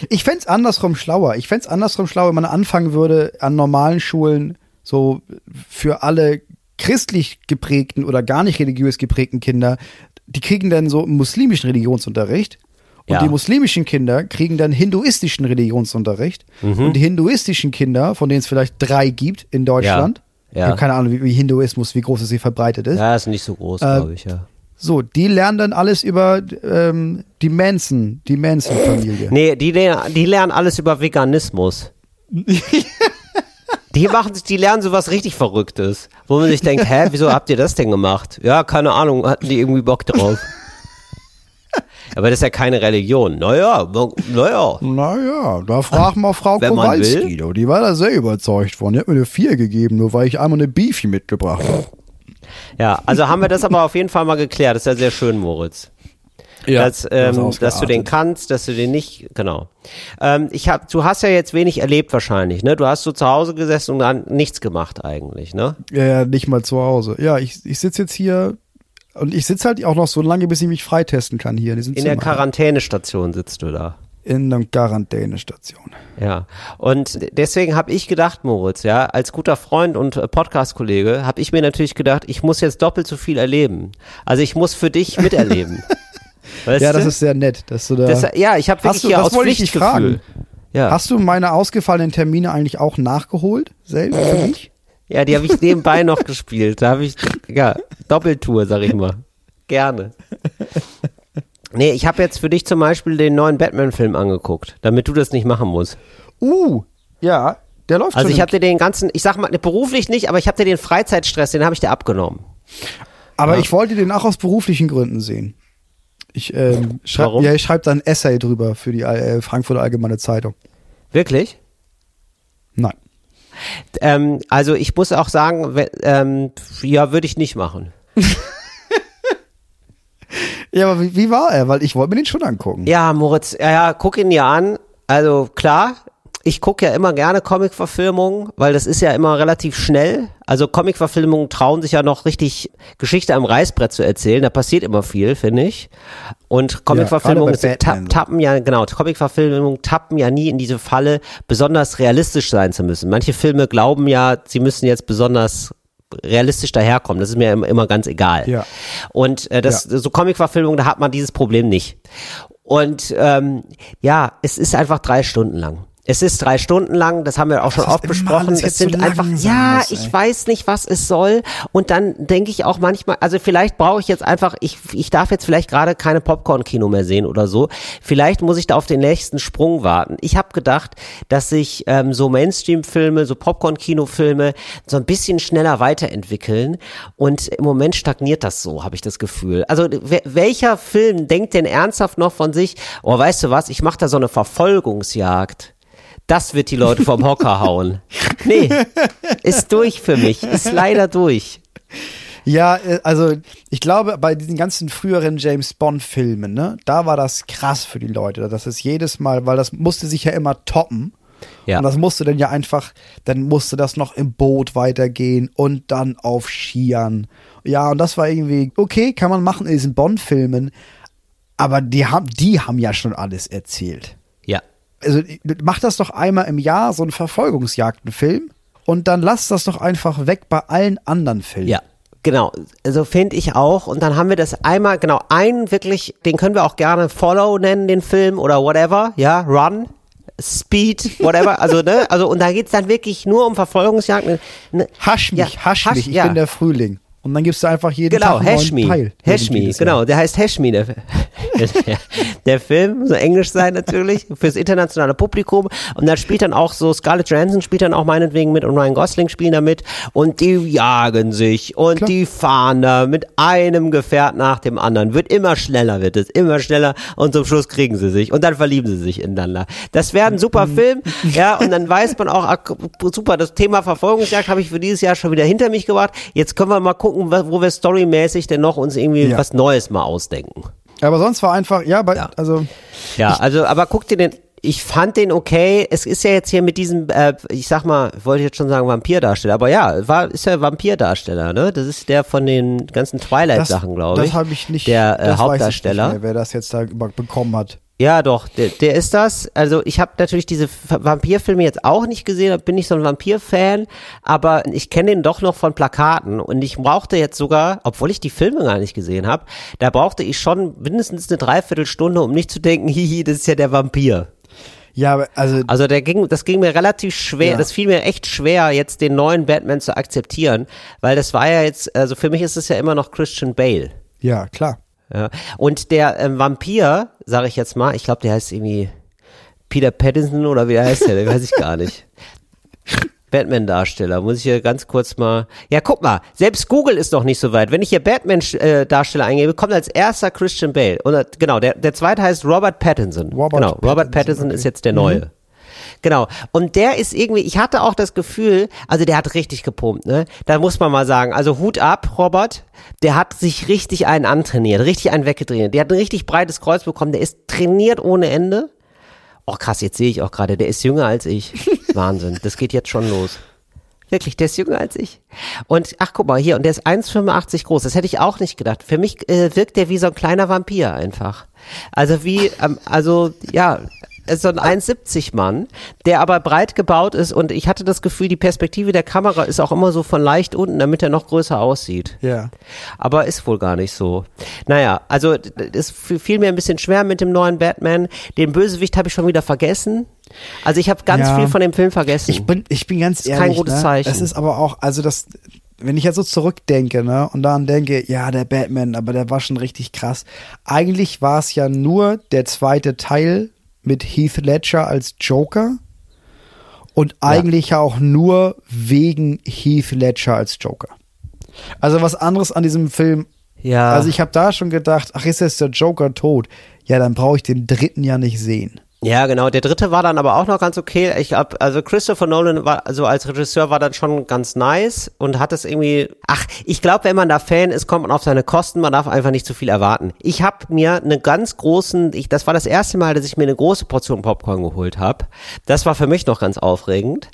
Ich fänd's andersrum schlauer. Ich fänd's andersrum schlauer, wenn man anfangen würde, an normalen Schulen so für alle christlich geprägten oder gar nicht religiös geprägten Kinder, die kriegen dann so muslimischen Religionsunterricht. Und Ja. die muslimischen Kinder kriegen dann hinduistischen Religionsunterricht. Mhm. Und die hinduistischen Kinder, von denen es vielleicht drei gibt in Deutschland, Ja. Ja. ich habe keine Ahnung, wie, wie Hinduismus, wie groß es hier verbreitet ist. Ja, ist nicht so groß, Äh, glaube ich, ja. So, die lernen dann alles über ähm, die Manson, die Manson-Familie. Nee, die, lernen- die lernen alles über Veganismus. Die machen, die lernen sowas richtig Verrücktes, wo man sich denkt, hä, wieso habt ihr das denn gemacht? Ja, keine Ahnung, hatten die irgendwie Bock drauf. Aber das ist ja keine Religion. Naja, naja. Naja, da frag mal Frau Wenn man Kowalski, die war da sehr überzeugt von. Die hat mir eine 4 gegeben, nur weil ich einmal eine Beefy mitgebracht habe. Ja, also haben wir das aber auf jeden Fall mal geklärt. Das ist ja sehr schön, Moritz. dass, ähm, dass du den kannst, dass du den nicht, genau. Ähm, ich hab, du hast ja jetzt wenig erlebt wahrscheinlich, ne? Du hast so zu Hause gesessen und dann nichts gemacht eigentlich, ne? Ja, ja, nicht mal zu Hause. Ja, ich, ich sitze jetzt hier und ich sitze halt auch noch so lange, bis ich mich freitesten kann hier in In der. Quarantänestation sitzt du da. In einer Quarantänestation. Ja, und deswegen habe ich gedacht, Moritz, ja, als guter Freund und äh, Podcast-Kollege, habe ich mir natürlich gedacht, ich muss jetzt doppelt so viel erleben. Also ich muss für dich miterleben. Weißt Ja, das du? ist sehr nett, dass du da. das, ja, ich habe wirklich Hast du- hier das aus Pflichtgefühl. fragen. Ja. Hast du meine ausgefallenen Termine eigentlich auch nachgeholt? Selbst für dich? ja, die habe ich nebenbei noch gespielt. Da habe ich, ja, Doppeltour, sag ich mal. Gerne. Nee, ich habe jetzt für dich zum Beispiel den neuen Batman-Film angeguckt, damit du das nicht machen musst. Uh, ja, der läuft Also schon. ich habe dir den ganzen, ich sag mal, beruflich nicht, aber ich habe dir den Freizeitstress, den habe ich dir abgenommen. Aber ich wollte den auch aus beruflichen Gründen sehen. Ich, ähm, schreib, Warum? ja, ich schreibe da ein Essay drüber für die äh, Frankfurter Allgemeine Zeitung. Wirklich? Nein. Ähm, also ich muss auch sagen, ähm, ja, würde ich nicht machen. Ja, aber wie, wie war er? Weil ich wollte mir den schon angucken. Ja, Moritz, ja, ja, guck ihn dir an. Also klar, ich gucke ja immer gerne Comic-Verfilmungen, weil das ist ja immer relativ schnell. Also Comic-Verfilmungen trauen sich ja noch richtig Geschichte am Reißbrett zu erzählen. Da passiert immer viel, finde ich. Und Comic-Verfilmungen gerade bei sind- ta Batman so. tappen ja, genau, Comic-Verfilmungen tappen ja nie in diese Falle, besonders realistisch sein zu müssen. Manche Filme glauben ja, sie müssen jetzt besonders realistisch daherkommen. Das ist mir immer, ganz egal. Ja. Und äh, das so Comic-Verfilmungen, da hat man dieses Problem nicht. Und ähm, ja, es ist einfach drei Stunden lang. Es ist drei Stunden lang, das haben wir auch schon oft besprochen. Es sind so einfach, ja, ist, ich weiß nicht, was es soll. Und dann denke ich auch manchmal, also vielleicht brauche ich jetzt einfach, ich, ich darf jetzt vielleicht gerade keine Popcorn-Kino mehr sehen oder so. Vielleicht muss ich da auf den nächsten Sprung warten. Ich habe gedacht, dass sich ähm, so Mainstream-Filme, so Popcorn-Kino-Filme so ein bisschen schneller weiterentwickeln. Und im Moment stagniert das so, habe ich das Gefühl. Also welcher Film denkt denn ernsthaft noch von sich, oh, weißt du was, ich mache da so eine Verfolgungsjagd. Das wird die Leute vom Hocker hauen. Nee, ist durch für mich, ist leider durch. Ja, äh, also ich glaube, bei diesen ganzen früheren James Bond-Filmen, ne, da war das krass für die Leute. Das ist jedes Mal, weil das musste sich ja immer toppen. Ja. Und das musste dann ja einfach, dann musste das noch im Boot weitergehen und dann auf Skiern. Ja, und das war irgendwie, okay, kann man machen in diesen Bond-Filmen, aber die haben, die haben ja schon alles erzählt. Also mach das doch einmal im Jahr, so einen Verfolgungsjagdenfilm, und dann lass das doch einfach weg bei allen anderen Filmen. Ja. Genau, also finde ich auch. Und dann haben wir das einmal, genau, einen wirklich, den können wir auch gerne Follow nennen, den Film oder whatever, ja, Run, Speed, whatever, also, ne, also, und da geht's dann wirklich nur um Verfolgungsjagd. Ne, ne, Hasch mich, Ja, hasch, hasch- mich, ich ja. bin der Frühling. Und dann gibst du einfach jeden Genau, Tag einen Hash neuen Teil. Hash Me, jedes genau, der heißt Hash Me, der, der, der Film muss englisch sein natürlich, fürs internationale Publikum. Und da spielt dann auch so, Scarlett Johansson spielt dann auch meinetwegen mit und Ryan Gosling spielen da mit. Und die jagen sich und Klar. die fahren da mit einem Gefährt nach dem anderen. Wird immer schneller, wird es, immer schneller. Und zum Schluss kriegen sie sich. Und dann verlieben sie sich ineinander. Das wäre ein super Film. Ja, und dann weiß man auch, ah, super, das Thema Verfolgungsjagd habe ich für dieses Jahr schon wieder hinter mich gebracht. Jetzt können wir mal gucken, wa- wo wir storymäßig denn noch uns irgendwie Ja. was Neues mal ausdenken. Aber sonst war einfach, ja, bei, Ja. also Ja, also, aber guck dir den, ich fand den okay. Es ist ja jetzt hier mit diesem, äh, ich sag mal, wollte ich jetzt schon sagen Vampirdarsteller, aber ja, war, ist ja Vampirdarsteller, ne? Das ist der von den ganzen Twilight-Sachen, glaube ich. Das habe ich nicht. Der äh, das weiß ich Hauptdarsteller. Nicht mehr, wer das jetzt da bekommen hat. Ja, doch, der, der ist das. Also ich habe natürlich diese Vampirfilme jetzt auch nicht gesehen, bin ich so ein Vampir-Fan, aber ich kenne den doch noch von Plakaten und ich brauchte jetzt sogar, obwohl ich die Filme gar nicht gesehen habe, da brauchte ich schon mindestens eine Dreiviertelstunde, um nicht zu denken, hihi, das ist ja der Vampir. Ja, also Also der ging, das ging mir relativ schwer, Ja. das fiel mir echt schwer, jetzt den neuen Batman zu akzeptieren, weil das war ja jetzt, also für mich ist es ja immer noch Christian Bale. ja, klar. Ja. Und der ähm, Vampir, sage ich jetzt mal, ich glaube, der heißt irgendwie Peter Pattinson oder wie der heißt der, den weiß ich gar nicht. Batman-Darsteller, muss ich hier ganz kurz mal. Ja, guck mal, selbst Google ist noch nicht so weit. Wenn ich hier Batman-Darsteller eingebe, kommt als erster Christian Bale. Und äh, genau, der, der zweite heißt Robert Pattinson. Robert genau, Robert Pattinson, Pattinson okay. ist jetzt der neue. Genau. Und der ist irgendwie, ich hatte auch das Gefühl, also der hat richtig gepumpt, ne? Da muss man mal sagen, also Hut ab, Robert. Der hat sich richtig einen antrainiert, richtig einen weggedreht. Der hat ein richtig breites Kreuz bekommen, der ist trainiert ohne Ende. Oh krass, jetzt sehe ich auch gerade, der ist jünger als ich. Wahnsinn, das geht jetzt schon los. Wirklich, der ist jünger als ich. Und ach guck mal hier, und der ist 1,85 groß. Das hätte ich auch nicht gedacht. Für mich äh, wirkt der wie so ein kleiner Vampir einfach. Also wie, ähm, also ja, so ein 1,70 Mann, der aber breit gebaut ist und ich hatte das Gefühl, die Perspektive der Kamera ist auch immer so von leicht unten, damit er noch größer aussieht. Ja. Aber ist wohl gar nicht so. Naja, also es fiel mir ein bisschen schwer mit dem neuen Batman. Den Bösewicht habe ich schon wieder vergessen. Also ich habe ganz Ja. viel von dem Film vergessen. Ich bin, ich bin ganz Ist kein ehrlich. gutes ne? Zeichen. Es ist aber auch, also das, wenn ich jetzt so zurückdenke, ne, und daran denke, ja, der Batman, aber der war schon richtig krass. Eigentlich war es ja nur der zweite Teil mit Heath Ledger als Joker. Und eigentlich ja auch nur wegen Heath Ledger als Joker. Also was anderes an diesem Film. ja. Also ich habe da schon gedacht, ach, ist jetzt der Joker tot? Ja, dann brauche ich den dritten ja nicht sehen. Ja, genau. Der dritte war dann aber auch noch ganz okay. Ich hab, also Christopher Nolan war, also als Regisseur war dann schon ganz nice und hat es irgendwie, ach, ich glaube, wenn man da Fan ist, kommt man auf seine Kosten, man darf einfach nicht zu viel erwarten. Ich habe mir eine ganz großen, ich, das war das erste Mal, dass ich mir eine große Portion Popcorn geholt habe. Das war für mich noch ganz aufregend.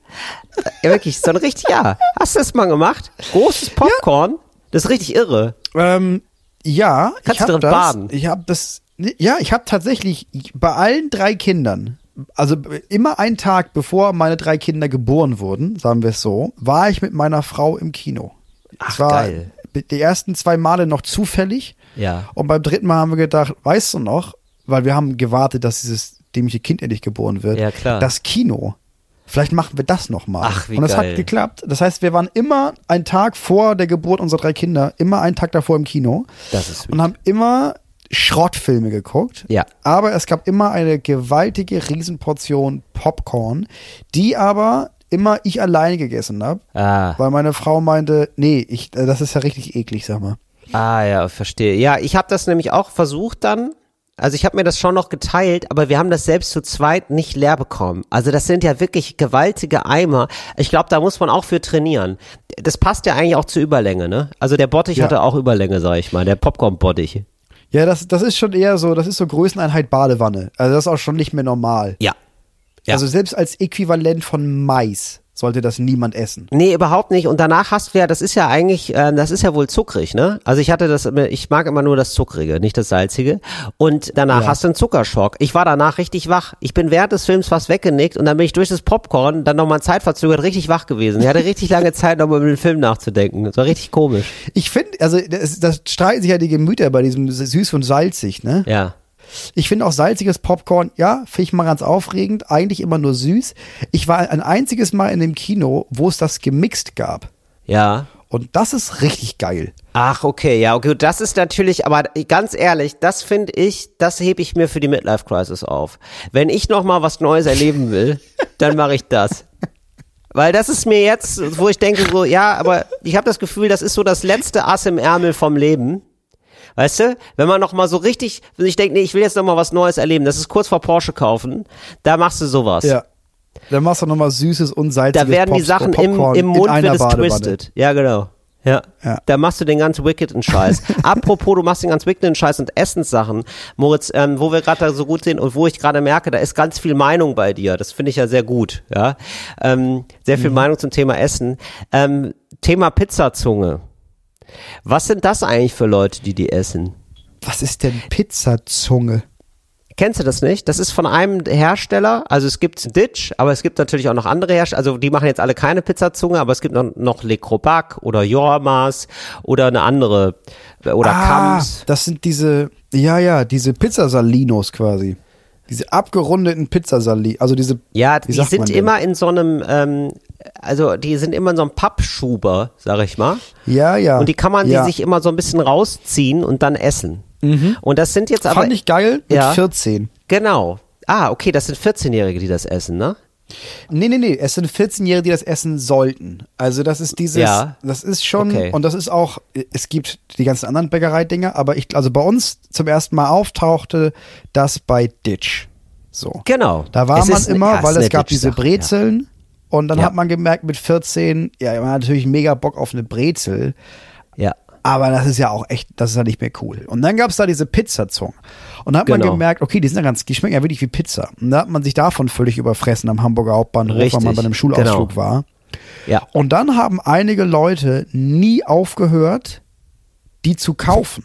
Ja, wirklich, so ein richtig, ja. Hast du das mal gemacht? Großes Popcorn? Das ist richtig irre. Ähm, ja, Kannst ich du habe das. baden? Ich habe das. Ja, ich habe tatsächlich bei allen drei Kindern, also immer einen Tag bevor meine drei Kinder geboren wurden, sagen wir es so, war ich mit meiner Frau im Kino. Ach, es war geil. die ersten zwei Male noch zufällig. Ja. Und beim dritten Mal haben wir gedacht, weißt du noch, weil wir haben gewartet, dass dieses dämliche Kind endlich geboren wird. Ja, klar. Das Kino. Vielleicht machen wir das nochmal. Ach, wie Und das geil. hat geklappt. Das heißt, wir waren immer einen Tag vor der Geburt unserer drei Kinder, immer einen Tag davor im Kino. Das ist Und haben immer Schrottfilme geguckt. Ja. Aber es gab immer eine gewaltige Riesenportion Popcorn, die aber immer ich alleine gegessen habe. Ah. Weil meine Frau meinte, nee, ich, äh, das ist ja richtig eklig, sag mal. Ah ja, verstehe. Ja, ich habe das nämlich auch versucht dann. Also ich habe mir das schon noch geteilt, aber wir haben das selbst zu zweit nicht leer bekommen. Also das sind ja wirklich gewaltige Eimer. Ich glaube, da muss man auch für trainieren. Das passt ja eigentlich auch zur Überlänge, ne? Also der Bottich Ja. hatte auch Überlänge, sag ich mal, der Popcorn-Bottich. Ja, das, das ist schon eher so, das ist so Größeneinheit Badewanne. Also das ist auch schon nicht mehr normal. Ja. Ja. Also selbst als Äquivalent von Mais sollte das niemand essen. Nee, überhaupt nicht. Und danach hast du ja, das ist ja eigentlich, äh, das ist ja wohl zuckrig, ne? Also ich hatte das, ich mag immer nur das Zuckrige, nicht das Salzige. Und danach Ja. hast du einen Zuckerschock. Ich war danach richtig wach. Ich bin während des Films fast weggenickt und dann bin ich durch das Popcorn dann nochmal zeitverzögert richtig wach gewesen. Ich hatte richtig lange Zeit, nochmal über den Film nachzudenken. Das war richtig komisch. Ich finde, also das, das streiten sich ja die Gemüter bei diesem süß und salzig, ne? Ja. Ich finde auch salziges Popcorn, ja, finde ich mal ganz aufregend, eigentlich immer nur süß. Ich war ein einziges Mal in dem Kino, wo es das gemixt gab. Ja. Und das ist richtig geil. Ach, okay, ja, okay. Das ist natürlich, aber ganz ehrlich, das finde ich, das hebe ich mir für die Midlife Crisis auf. Wenn ich noch mal was Neues erleben will, dann mache ich das. Weil das ist mir jetzt, wo ich denke so, ja, aber ich habe das Gefühl, das ist so das letzte Ass im Ärmel vom Leben. Weißt du, wenn man noch mal so richtig, wenn ich denke, nee, ich will jetzt noch mal was Neues erleben, das ist kurz vor Porsche kaufen, da machst du sowas. Ja. Dann machst du nochmal süßes und salziges Da werden die Pops- Sachen im, im Mund wird es Badewanne. twisted. Ja, genau. Ja. Ja. Da machst du den ganz wickeden Scheiß. Apropos, du machst den ganz wickeden Scheiß und Essenssachen. Moritz, ähm, wo wir gerade da so gut sind und wo ich gerade merke, da ist ganz viel Meinung bei dir. Das finde ich ja sehr gut. Ja. Ähm, sehr Mhm. viel Meinung zum Thema Essen. Ähm, Thema Pizzazunge. Was sind das eigentlich für Leute, die die essen? Was ist denn Pizzazunge? Kennst du das nicht? Das ist von einem Hersteller. Also es gibt Ditch, aber es gibt natürlich auch noch andere Hersteller. Also die machen jetzt alle keine Pizzazunge, aber es gibt noch, noch Le Crobac oder Jormas oder eine andere oder ah, Kams. das sind diese, ja, ja, diese Pizzasalinos quasi. Diese abgerundeten Pizzasali, also diese, Ja, die sind denn? immer in so einem, ähm, also die sind immer in so einem Pappschuber, sag ich mal. ja, ja. Und die kann man ja. die sich immer so ein bisschen rausziehen und dann essen. Und das sind jetzt aber Fand ich geil mit Ja. 14. genau. Ah, okay, das sind 14-Jährige, die das essen, ne? Nee, nee, nee, es sind 14-Jährige, die das essen sollten. Also das ist dieses, Ja. das ist schon, Okay. und das ist auch, es gibt die ganzen anderen Bäckereidinger, aber ich, also bei uns zum ersten Mal auftauchte das bei Ditch. So. Genau. Da war Es man immer, ja, es weil es eine gab diese Brezeln und dann Ja. hat man gemerkt mit 14, ja, man hat natürlich mega Bock auf eine Brezel, Ja. aber das ist ja auch echt, das ist ja nicht mehr cool. Und dann gab es da diese Pizzazungen. Und da hat man Genau. gemerkt, okay, die sind ja ganz, die schmecken ja wirklich wie Pizza. Und da hat man sich davon völlig überfressen am Hamburger Hauptbahnhof, weil man Richtig, bei einem Schulausflug genau. war. Ja. Und dann haben einige Leute nie aufgehört, die zu kaufen.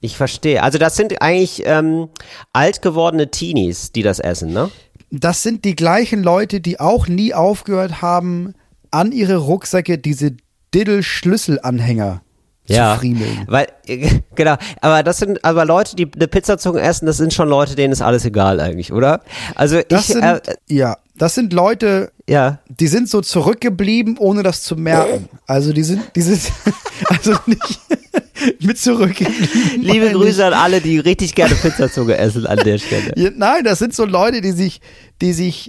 Ich verstehe. Also das sind eigentlich ähm, alt gewordene Teenies, die das essen, ne? Das sind die gleichen Leute, die auch nie aufgehört haben, an ihre Rucksäcke diese Diddle-Schlüsselanhänger zu friemeln. Weil, äh, genau, aber das sind aber Leute, die eine Pizzazunge essen, das sind schon Leute, denen ist alles egal eigentlich, oder? Also Das ich, sind, äh, ja, das sind Leute, ja, die sind so zurückgeblieben, ohne das zu merken. Also die sind, die sind, also nicht mit zurückgeblieben. liebe Grüße an alle, die richtig gerne Pizzazunge essen an der Stelle. Ja, Nein, das sind so Leute, die sich, die sich,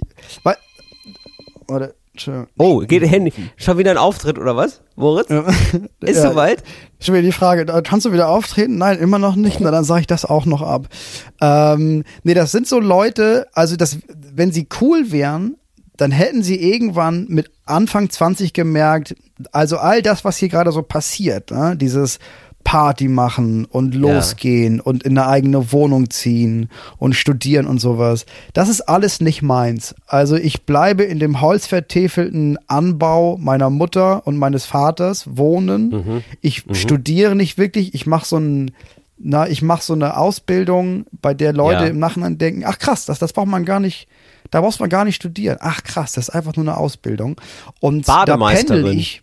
oder, Oh, geht Handy. Schon wieder ein Auftritt oder was, Moritz? Ist Ja. soweit? Schon wieder die Frage, da kannst du wieder auftreten? Nein, immer noch nicht. Na, dann sage ich das auch noch ab. Ähm, nee, das sind so Leute, also das, wenn sie cool wären, dann hätten sie irgendwann mit Anfang 20 gemerkt, also all das, was hier gerade so passiert, ne? dieses Party machen und losgehen und in eine eigene Wohnung ziehen und studieren und sowas. Das ist alles nicht meins. Also ich bleibe in dem holzvertäfelten Anbau meiner Mutter und meines Vaters wohnen. Ich studiere nicht wirklich. Ich mache so ein na, ich mache so eine Ausbildung, bei der Leute Ja. im Nachhinein denken, ach krass, das, das braucht man gar nicht, da braucht man gar nicht studieren. Ach krass, das ist einfach nur eine Ausbildung. Und da pendel ich.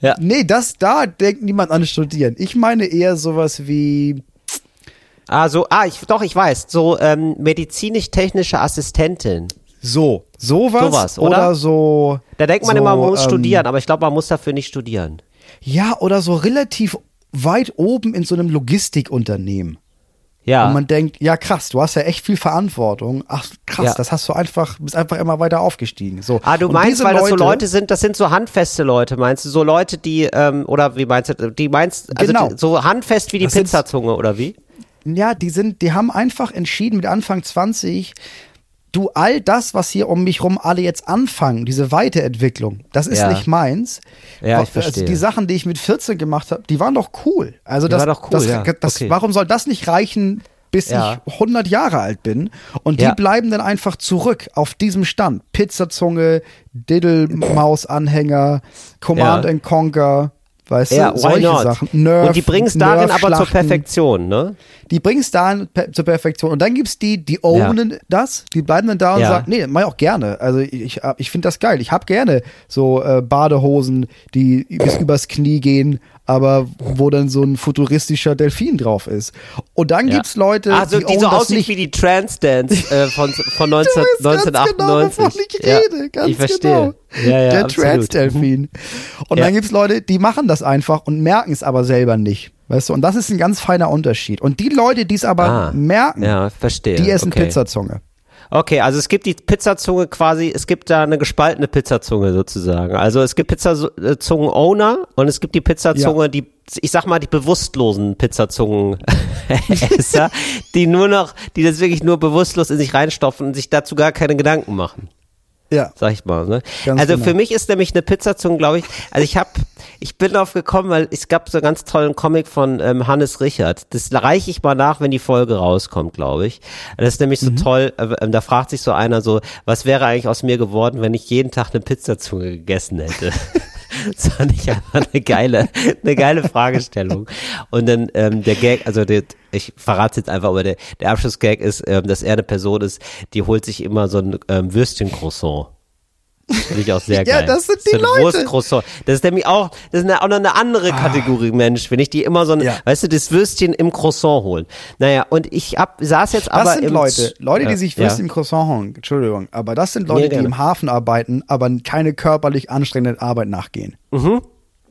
Ja. Nee, das, da denkt niemand an Studieren. Ich meine eher sowas wie, Ah, so, ah, ich, doch, ich weiß. So, ähm, medizinisch-technische Assistentin. so, sowas, Sowas, oder? so. Da denkt man so, immer, man muss ähm, studieren, aber ich glaube, man muss dafür nicht studieren. Ja, oder so relativ weit oben in so einem Logistikunternehmen. Ja. Und man denkt, ja krass, du hast ja echt viel Verantwortung. Ach krass, Ja. das hast du einfach, bist einfach immer weiter aufgestiegen. So. Ah, du Und meinst, weil das so Leute sind, das sind so handfeste Leute, meinst du? So Leute, die, ähm, oder wie meinst du, die meinst, also Genau. die, so handfest wie die Das Pizzazunge, oder wie? Ja, die sind, die haben einfach entschieden mit Anfang 20, du all das, was hier um mich rum alle jetzt anfangen, diese Weiterentwicklung, das ist Ja. nicht meins. Ja, ich Also verstehe. die Sachen, die ich mit 14 gemacht habe, die waren doch cool. Also das, waren doch cool, das, ja. das, Okay. warum soll das nicht reichen? Bis Ja. ich 100 Jahre alt bin. Und die Ja. bleiben dann einfach zurück auf diesem Stand. Pizzazunge, Diddle-Maus-Anhänger, Command Ja. and Conquer, weißt Ja, du, solche not? Sachen. Nerf, Und die bringst darin aber zur. Perfektion, ne? Die bringen es da pe zur Perfektion. Und dann gibt's die, die ownen das, die bleiben dann da und Ja. sagen, nee, mach ich auch gerne. Also ich, ich finde das geil. Ich habe gerne so äh, Badehosen, die bis übers Knie gehen, aber wo dann so ein futuristischer Delfin drauf ist. Und dann Ja. gibt's Leute, also, die, die, so aussieht nicht. wie die Trance Dance äh, von, von 19, Du weißt ganz 1998. genau, ich ja, rede, ganz ich verstehe. genau. Ja, ja, der absolut. Trans-Delfin. Und Ja. dann gibt's Leute, die machen das einfach und merken es aber selber nicht. Weißt du, und das ist ein ganz feiner Unterschied. Und die Leute, die es aber Ah, merken, Ja, die essen okay. Pizzazunge. Okay, also es gibt die Pizzazunge quasi, es gibt da eine gespaltene Pizzazunge sozusagen. Also es gibt Pizzazungen-Owner und es gibt die Pizzazunge, Ja. die, ich sag mal, die bewusstlosen Pizzazungen-Esser, die nur noch, die das wirklich nur bewusstlos in sich reinstopfen und sich dazu gar keine Gedanken machen. Ja. sag ich mal. Ne? Also genau. für mich ist nämlich eine Pizzazunge, glaube ich, also ich habe, ich bin drauf gekommen, weil es gab so einen ganz tollen Comic von ähm, Hannes Richard. Das reiche ich mal nach, wenn die Folge rauskommt, glaube ich. Das ist nämlich so Mhm. toll, äh, ähm, da fragt sich so einer so, was wäre eigentlich aus mir geworden, wenn ich jeden Tag eine Pizzazunge gegessen hätte? Das fand ich einfach eine geile, eine geile Fragestellung. Und dann ähm, der Gag, also der, ich verrate jetzt einfach, aber der, der Abschlussgag ist, ähm, dass er eine Person ist, die holt sich immer so ein ähm, Würstchen-Croissant. Finde ich auch sehr Ja, geil. das sind die so Leute. Wurstcroissant. Das ist nämlich auch, das ist eine, auch noch eine andere Kategorie Mensch, wenn ich die immer so ein, Ah. Ja. weißt du, das Würstchen im Croissant holen. Naja, und ich hab, saß jetzt Das aber sind im Leute, Leute, die Ja, sich ja. Würstchen im Croissant holen. Entschuldigung, aber das sind Leute, Nee, die im Hafen arbeiten, aber keine körperlich anstrengende Arbeit nachgehen.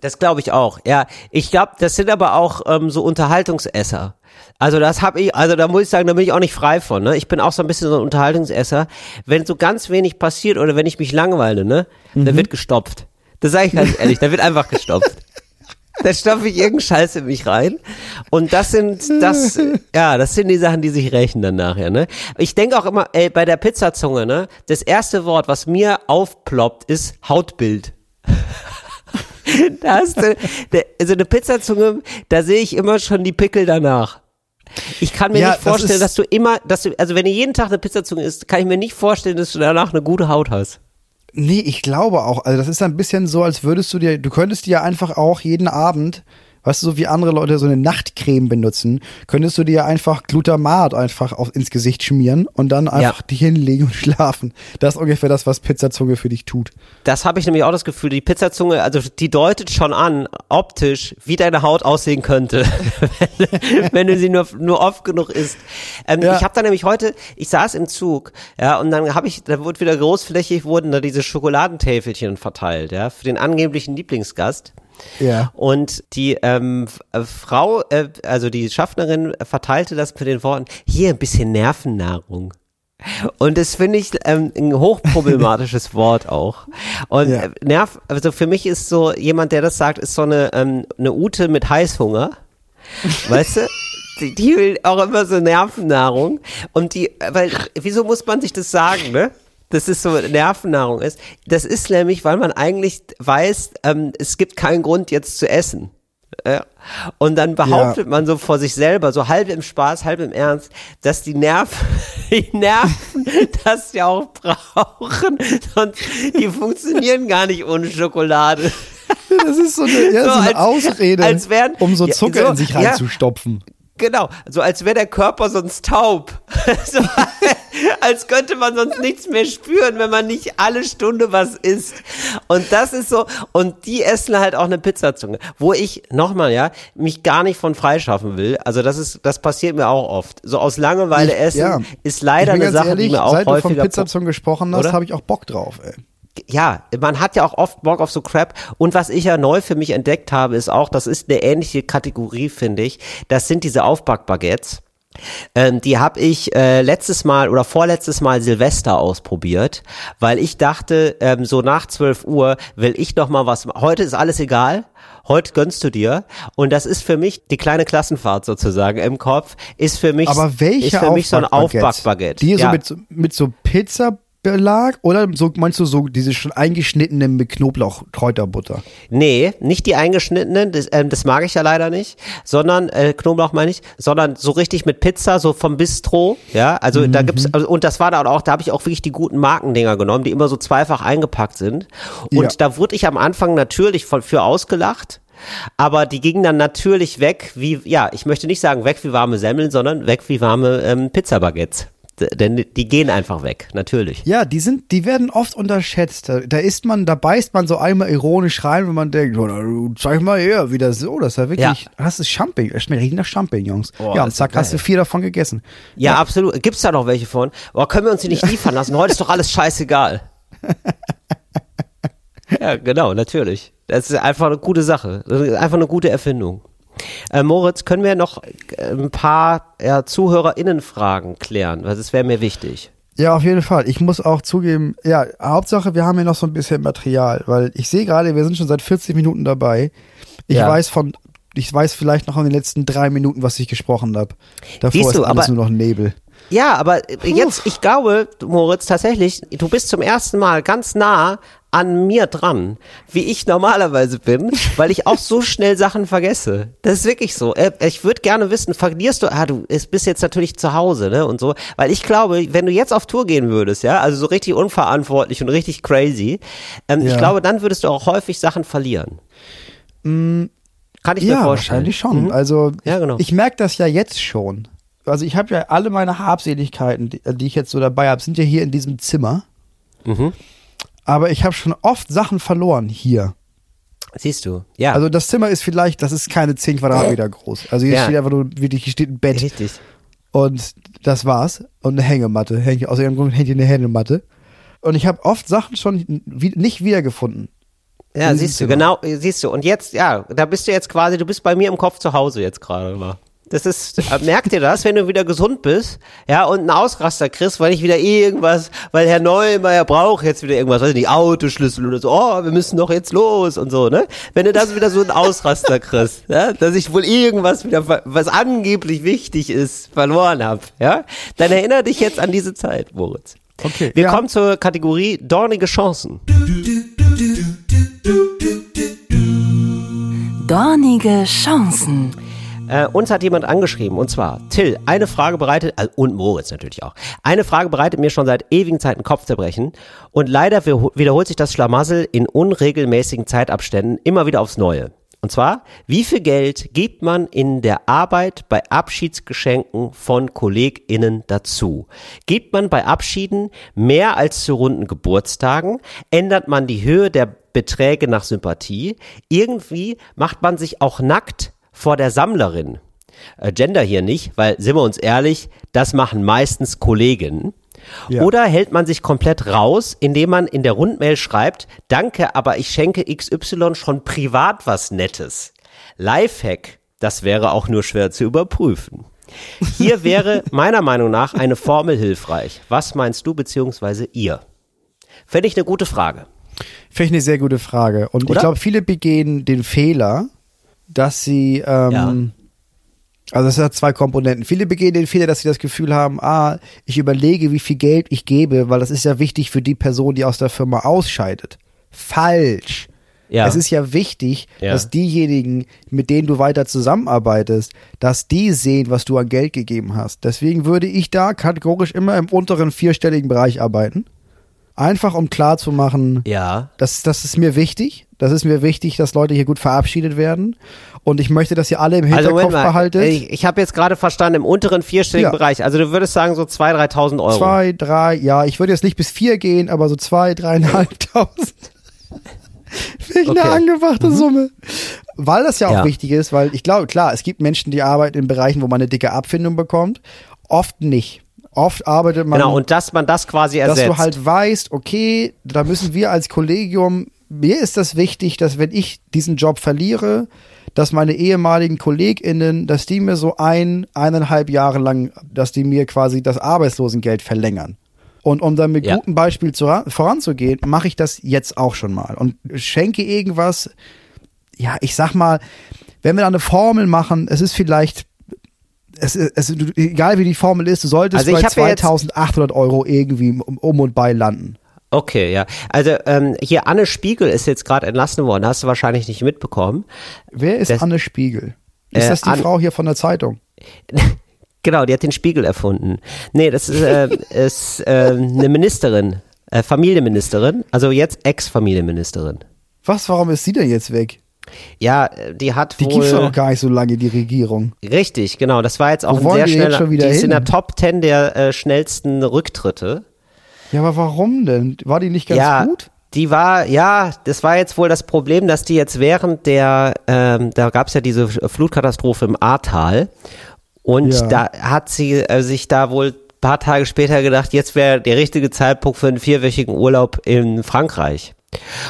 Das glaube ich auch. Ja, ich glaube, das sind aber auch ähm, so Unterhaltungsesser. Also das habe ich, also da muss ich sagen, da bin ich auch nicht frei von. Ne? Ich bin auch so ein bisschen so ein Unterhaltungsesser. Wenn so ganz wenig passiert oder wenn ich mich langweile, ne, Mhm. dann wird gestopft. Das sage ich ganz ehrlich, da wird einfach gestopft. Da stopfe ich irgendeinen Scheiß in mich rein. Und das sind, das, ja, das sind die Sachen, die sich rächen dann nachher, ne? Ich denke auch immer, ey, bei der Pizzazunge, ne, das erste Wort, was mir aufploppt, ist Hautbild. Da hast du, also eine Pizzazunge, da sehe ich immer schon die Pickel danach. Ich kann mir Ja, nicht das vorstellen, ist- dass du immer, dass du, also wenn du jeden Tag eine Pizzazunge isst, kann ich mir nicht vorstellen, dass du danach eine gute Haut hast. Nee, ich glaube auch. Also das ist ein bisschen so, als würdest du dir, du könntest dir einfach auch jeden Abend, weißt du, so wie andere Leute so eine Nachtcreme benutzen, könntest du dir einfach Glutamat einfach auf, ins Gesicht schmieren und dann einfach dich hinlegen und schlafen. Das ist ungefähr das, was Pizzazunge für dich tut. Das habe ich nämlich auch das Gefühl, die Pizzazunge, also die deutet schon an, optisch, wie deine Haut aussehen könnte, wenn, wenn du sie nur, nur oft genug isst. Ähm, Ja. Ich habe da nämlich heute, ich saß im Zug, ja, und dann habe ich, da wurde wieder großflächig, wurden da diese Schokoladentäfelchen verteilt, ja, für den angeblichen Lieblingsgast. Ja. Und die ähm, äh, Frau, äh, also die Schaffnerin, verteilte das mit den Worten, hier ein bisschen Nervennahrung. Und das finde ich ähm, ein hochproblematisches Wort auch. Und Ja. Nerv, also für mich ist so jemand, der das sagt, ist so eine, ähm, eine Ute mit Heißhunger. Weißt du? Die, die will auch immer so Nervennahrung. Und die, weil, wieso muss man sich das sagen, ne? Dass es so Nervennahrung ist. Das ist nämlich, weil man eigentlich weiß, ähm, es gibt keinen Grund jetzt zu essen. Ja. Und dann behauptet man so vor sich selber, so halb im Spaß, halb im Ernst, dass die Nerven, die Nerven das ja auch brauchen. Sonst, die funktionieren gar nicht ohne Schokolade. Das ist so eine, ja, So so eine als- Ausrede, als wären- um so Ja, Zucker so- in sich ja. reinzustopfen. Genau, so als wäre der Körper sonst taub. so, als könnte man sonst nichts mehr spüren, wenn man nicht alle Stunde was isst. Und das ist so, und die essen halt auch eine Pizzazunge, wo ich, nochmal, ja, mich gar nicht von freischaffen will. Also das ist, das passiert mir auch oft. So aus Langeweile Ich- essen ja. ist leider eine Sache, ehrlich, die mir auch seit du von häufiger Pizzazungen gesprochen hast, habe ich auch Bock drauf, ey. Ja, man hat ja auch oft Bock auf so Crap. Und was ich ja neu für mich entdeckt habe, ist auch, das ist eine ähnliche Kategorie, finde ich. Das sind diese Aufbackbaguettes. Ähm, die habe ich äh, letztes Mal oder vorletztes Mal Silvester ausprobiert, weil ich dachte, ähm, so nach 12 Uhr will ich doch mal was. Heute ist alles egal. Heute gönnst du dir. Und das ist für mich die kleine Klassenfahrt sozusagen im Kopf. Ist für mich, Aber welche ist für mich so ein? Aufbackbaguette. Die so Ja. mit, so- mit so Pizzabelag oder so, meinst du so diese schon eingeschnittenen mit Knoblauch, Kräuterbutter? Nee, nicht die eingeschnittenen, das, ähm, das mag ich ja leider nicht, sondern, äh, Knoblauch meine ich, sondern so richtig mit Pizza, so vom Bistro, ja, also da gibt's, also, und das war dann auch, da habe ich auch wirklich die guten Markendinger genommen, die immer so zweifach eingepackt sind und Ja. da wurde ich am Anfang natürlich von, für ausgelacht, aber die gingen dann natürlich weg, wie, ja, ich möchte nicht sagen weg wie warme Semmeln, sondern weg wie warme ähm, Pizzabaguettes. Denn die gehen einfach weg, natürlich. Ja, die sind, die werden oft unterschätzt. Da, da ist man, da beißt man so einmal ironisch rein, wenn man denkt, oh, zeig mal her, wie das so, das ist ja wirklich, hast du Champignon, das schmeckt richtig nach Champignons. Boah, ja, und zack, hast du vier davon gegessen. Ja, absolut. Gibt's da noch welche von? Boah, können wir uns die nicht liefern lassen? Heute ist doch alles scheißegal. ja, genau, natürlich. Das ist einfach eine gute Sache. Das ist einfach eine gute Erfindung. Äh, Moritz, können wir noch äh, ein paar ja, ZuhörerInnen-Fragen klären? Weil das wäre mir wichtig. Ja, auf jeden Fall. Ich muss auch zugeben, ja, Hauptsache, wir haben hier noch so ein bisschen Material, weil ich sehe gerade, wir sind schon seit 40 Minuten dabei. Ich Ja. weiß von, ich weiß vielleicht noch in den letzten drei Minuten, was ich gesprochen habe. Davor Siehst ist du, alles aber- nur noch Nebel. Ja, aber äh, jetzt, ich glaube, Moritz, tatsächlich, du bist zum ersten Mal ganz nah an mir dran, wie ich normalerweise bin, weil ich auch so schnell Sachen vergesse. Das ist wirklich so. Äh, Ich würde gerne wissen, verlierst du, ah, du bist jetzt natürlich zu Hause, ne, und so, weil ich glaube, wenn du jetzt auf Tour gehen würdest, ja, also so richtig unverantwortlich und richtig crazy, ähm, ich Ja. glaube, dann würdest du auch häufig Sachen verlieren. Kann ich mir Ja, vorstellen. wahrscheinlich schon. Mhm. Also Ja, genau. ich merke das ja jetzt schon. Also ich habe ja alle meine Habseligkeiten, die, die ich jetzt so dabei habe, sind ja hier in diesem Zimmer. Mhm. Aber ich habe schon oft Sachen verloren hier. Siehst du, ja. Also das Zimmer ist vielleicht, das ist keine 10 Quadratmeter groß. Also hier Ja. steht einfach nur, wirklich, hier steht ein Bett richtig. und das war's. Und eine Hängematte. Häng, aus irgendeinem Grund hängt hier eine Hängematte. Und ich habe oft Sachen schon wie, nicht wiedergefunden. Ja, siehst du, diesem genau, siehst du. Und jetzt, ja, da bist du jetzt quasi, du bist bei mir im Kopf zu Hause jetzt gerade mal. Das ist, äh, merkt ihr das, wenn du wieder gesund bist, ja, und einen Ausraster kriegst, weil ich wieder irgendwas, weil Herr Neumeier braucht jetzt wieder irgendwas, weiß ich nicht, Autoschlüssel oder so, oh, wir müssen doch jetzt los und so, ne? Wenn du das wieder so einen Ausraster kriegst, ja, dass ich wohl irgendwas wieder, was angeblich wichtig ist, verloren habe, ja, dann erinnere dich jetzt an diese Zeit, Moritz. Okay. Wir ja. kommen zur Kategorie dornige Chancen. Dornige Chancen. Äh, uns hat jemand angeschrieben, und zwar, Till, eine Frage bereitet, äh, und Moritz natürlich auch, eine Frage bereitet mir schon seit ewigen Zeiten Kopfzerbrechen und leider wiederho- wiederholt sich das Schlamassel in unregelmäßigen Zeitabständen immer wieder aufs Neue. Und zwar, wie viel Geld gibt man in der Arbeit bei Abschiedsgeschenken von KollegInnen dazu? Gibt man bei Abschieden mehr als zu runden Geburtstagen? Ändert man die Höhe der Beträge nach Sympathie? Irgendwie macht man sich auch nackt vor der Sammlerin. Äh, Gender hier nicht, weil, sind wir uns ehrlich, das machen meistens Kolleginnen. Ja. Oder hält man sich komplett raus, indem man in der Rundmail schreibt, danke, aber ich schenke XY schon privat was Nettes. Lifehack, das wäre auch nur schwer zu überprüfen. Hier wäre meiner Meinung nach eine Formel hilfreich. Was meinst du beziehungsweise ihr? Fände ich eine gute Frage. Finde ich eine sehr gute Frage. Und Oder? ich glaube, viele begehen den Fehler, dass sie, ähm, Ja. also es hat zwei Komponenten. Viele begehen den Fehler, dass sie das Gefühl haben, ah, ich überlege, wie viel Geld ich gebe, weil das ist ja wichtig für die Person, die aus der Firma ausscheidet. Falsch. Ja. Es ist ja wichtig, Ja. dass diejenigen, mit denen du weiter zusammenarbeitest, dass die sehen, was du an Geld gegeben hast. Deswegen würde ich da kategorisch immer im unteren vierstelligen Bereich arbeiten. Einfach um klar zu machen, Ja. das, das ist mir wichtig. Das ist mir wichtig, dass Leute hier gut verabschiedet werden. Und ich möchte, dass ihr alle im Also Hinterkopf Moment mal, behaltet. ich, ich habe jetzt gerade verstanden, im unteren vierstelligen Ja. Bereich. Also du würdest sagen so 2.000, 3.000 Euro. Zwei, drei, ja, ich würde jetzt nicht bis vier gehen, aber so zwei, dreieinhalbtausend. Finde ich Okay. eine angebrachte Summe. Weil das ja auch Ja. wichtig ist, weil ich glaube, klar, es gibt Menschen, die arbeiten in Bereichen, wo man eine dicke Abfindung bekommt. Oft nicht. Oft arbeitet man Genau, und dass man das quasi dass ersetzt. du halt weißt, okay, da müssen wir als Kollegium, mir ist das wichtig, dass wenn ich diesen Job verliere, dass meine ehemaligen KollegInnen, dass die mir so ein, eineinhalb Jahre lang, dass die mir quasi das Arbeitslosengeld verlängern. Und um dann mit Ja. gutem Beispiel zu, voranzugehen, mache ich das jetzt auch schon mal und schenke irgendwas, ja, ich sag mal, wenn wir da eine Formel machen, es ist vielleicht es, es, egal wie die Formel ist, du solltest Also bei hab ja jetzt- 2800 Euro irgendwie um, um und bei landen. Okay, ja. Also ähm, hier Anne Spiegel ist jetzt gerade entlassen worden, hast du wahrscheinlich nicht mitbekommen. Wer ist Das- Anne Spiegel? Ist Äh, das die An- Frau hier von der Zeitung? Genau, die hat den Spiegel erfunden. Nee, das ist, äh, ist äh, eine Ministerin, äh, Familienministerin, also jetzt Ex-Familienministerin. Was, warum ist sie denn jetzt weg? Ja, die hat Die wohl. gibt's doch noch gar nicht so lange, die Regierung. Richtig, genau. Das war jetzt auch Wo ein sehr die schneller. schon wieder die ist in hin? der Top 10 der äh, schnellsten Rücktritte. Ja, aber warum denn? War die nicht ganz ja, gut? Die war, ja, das war jetzt wohl das Problem, dass die jetzt während der, ähm, da gab es ja diese Flutkatastrophe im Ahrtal und Ja. da hat sie äh, sich da wohl ein paar Tage später gedacht, jetzt wäre der richtige Zeitpunkt für einen vierwöchigen Urlaub in Frankreich.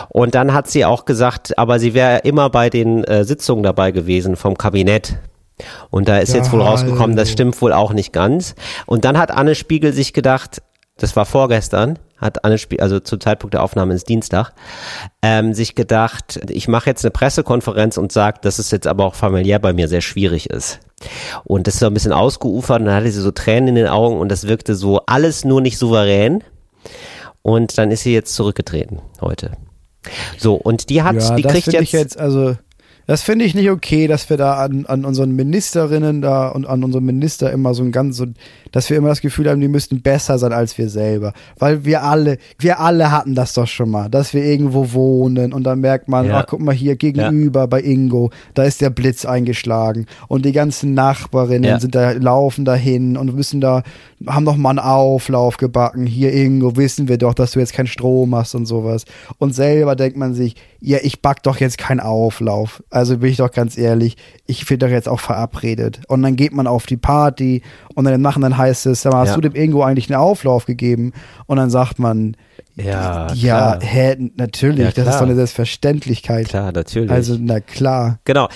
Und dann hat sie auch gesagt, aber sie wäre immer bei den äh, Sitzungen dabei gewesen vom Kabinett. Und da ist Ja, jetzt wohl rausgekommen, das stimmt wohl auch nicht ganz. Und dann hat Anne Spiegel sich gedacht, das war vorgestern, hat Anne Spiegel, also zum Zeitpunkt der Aufnahme ist Dienstag, ähm, sich gedacht, ich mache jetzt eine Pressekonferenz und sage, dass es jetzt aber auch familiär bei mir sehr schwierig ist. Und das ist so ein bisschen ausgeufert und dann hatte sie so Tränen in den Augen und das wirkte so alles nur nicht souverän. Und dann ist sie jetzt zurückgetreten heute. So, und die hat, ja, die kriegt jetzt, jetzt, also, das finde ich nicht okay, dass wir da an, an unseren Ministerinnen da und an unseren Minister immer so ein ganz, so, dass wir immer das Gefühl haben, die müssten besser sein als wir selber. Weil wir alle, wir alle hatten das doch schon mal, dass wir irgendwo wohnen und dann merkt man, Ja. ach, guck mal hier gegenüber bei Ingo, da ist der Blitz eingeschlagen und die ganzen Nachbarinnen Ja. sind da, laufen dahin und müssen da, haben noch mal einen Auflauf gebacken. Hier Ingo, wissen wir doch, dass du jetzt keinen Strom hast und sowas. Und selber denkt man sich, ja, ich back doch jetzt keinen Auflauf. Also bin ich doch ganz ehrlich, ich bin doch jetzt auch verabredet. Und dann geht man auf die Party und dann im Nachhinein heißt es, sag mal, hast Ja. du dem Ingo eigentlich einen Auflauf gegeben? Und dann sagt man, ja, ja, hä, natürlich, Ja, das ist doch eine Selbstverständlichkeit. klar, natürlich. Also, na klar. Genau.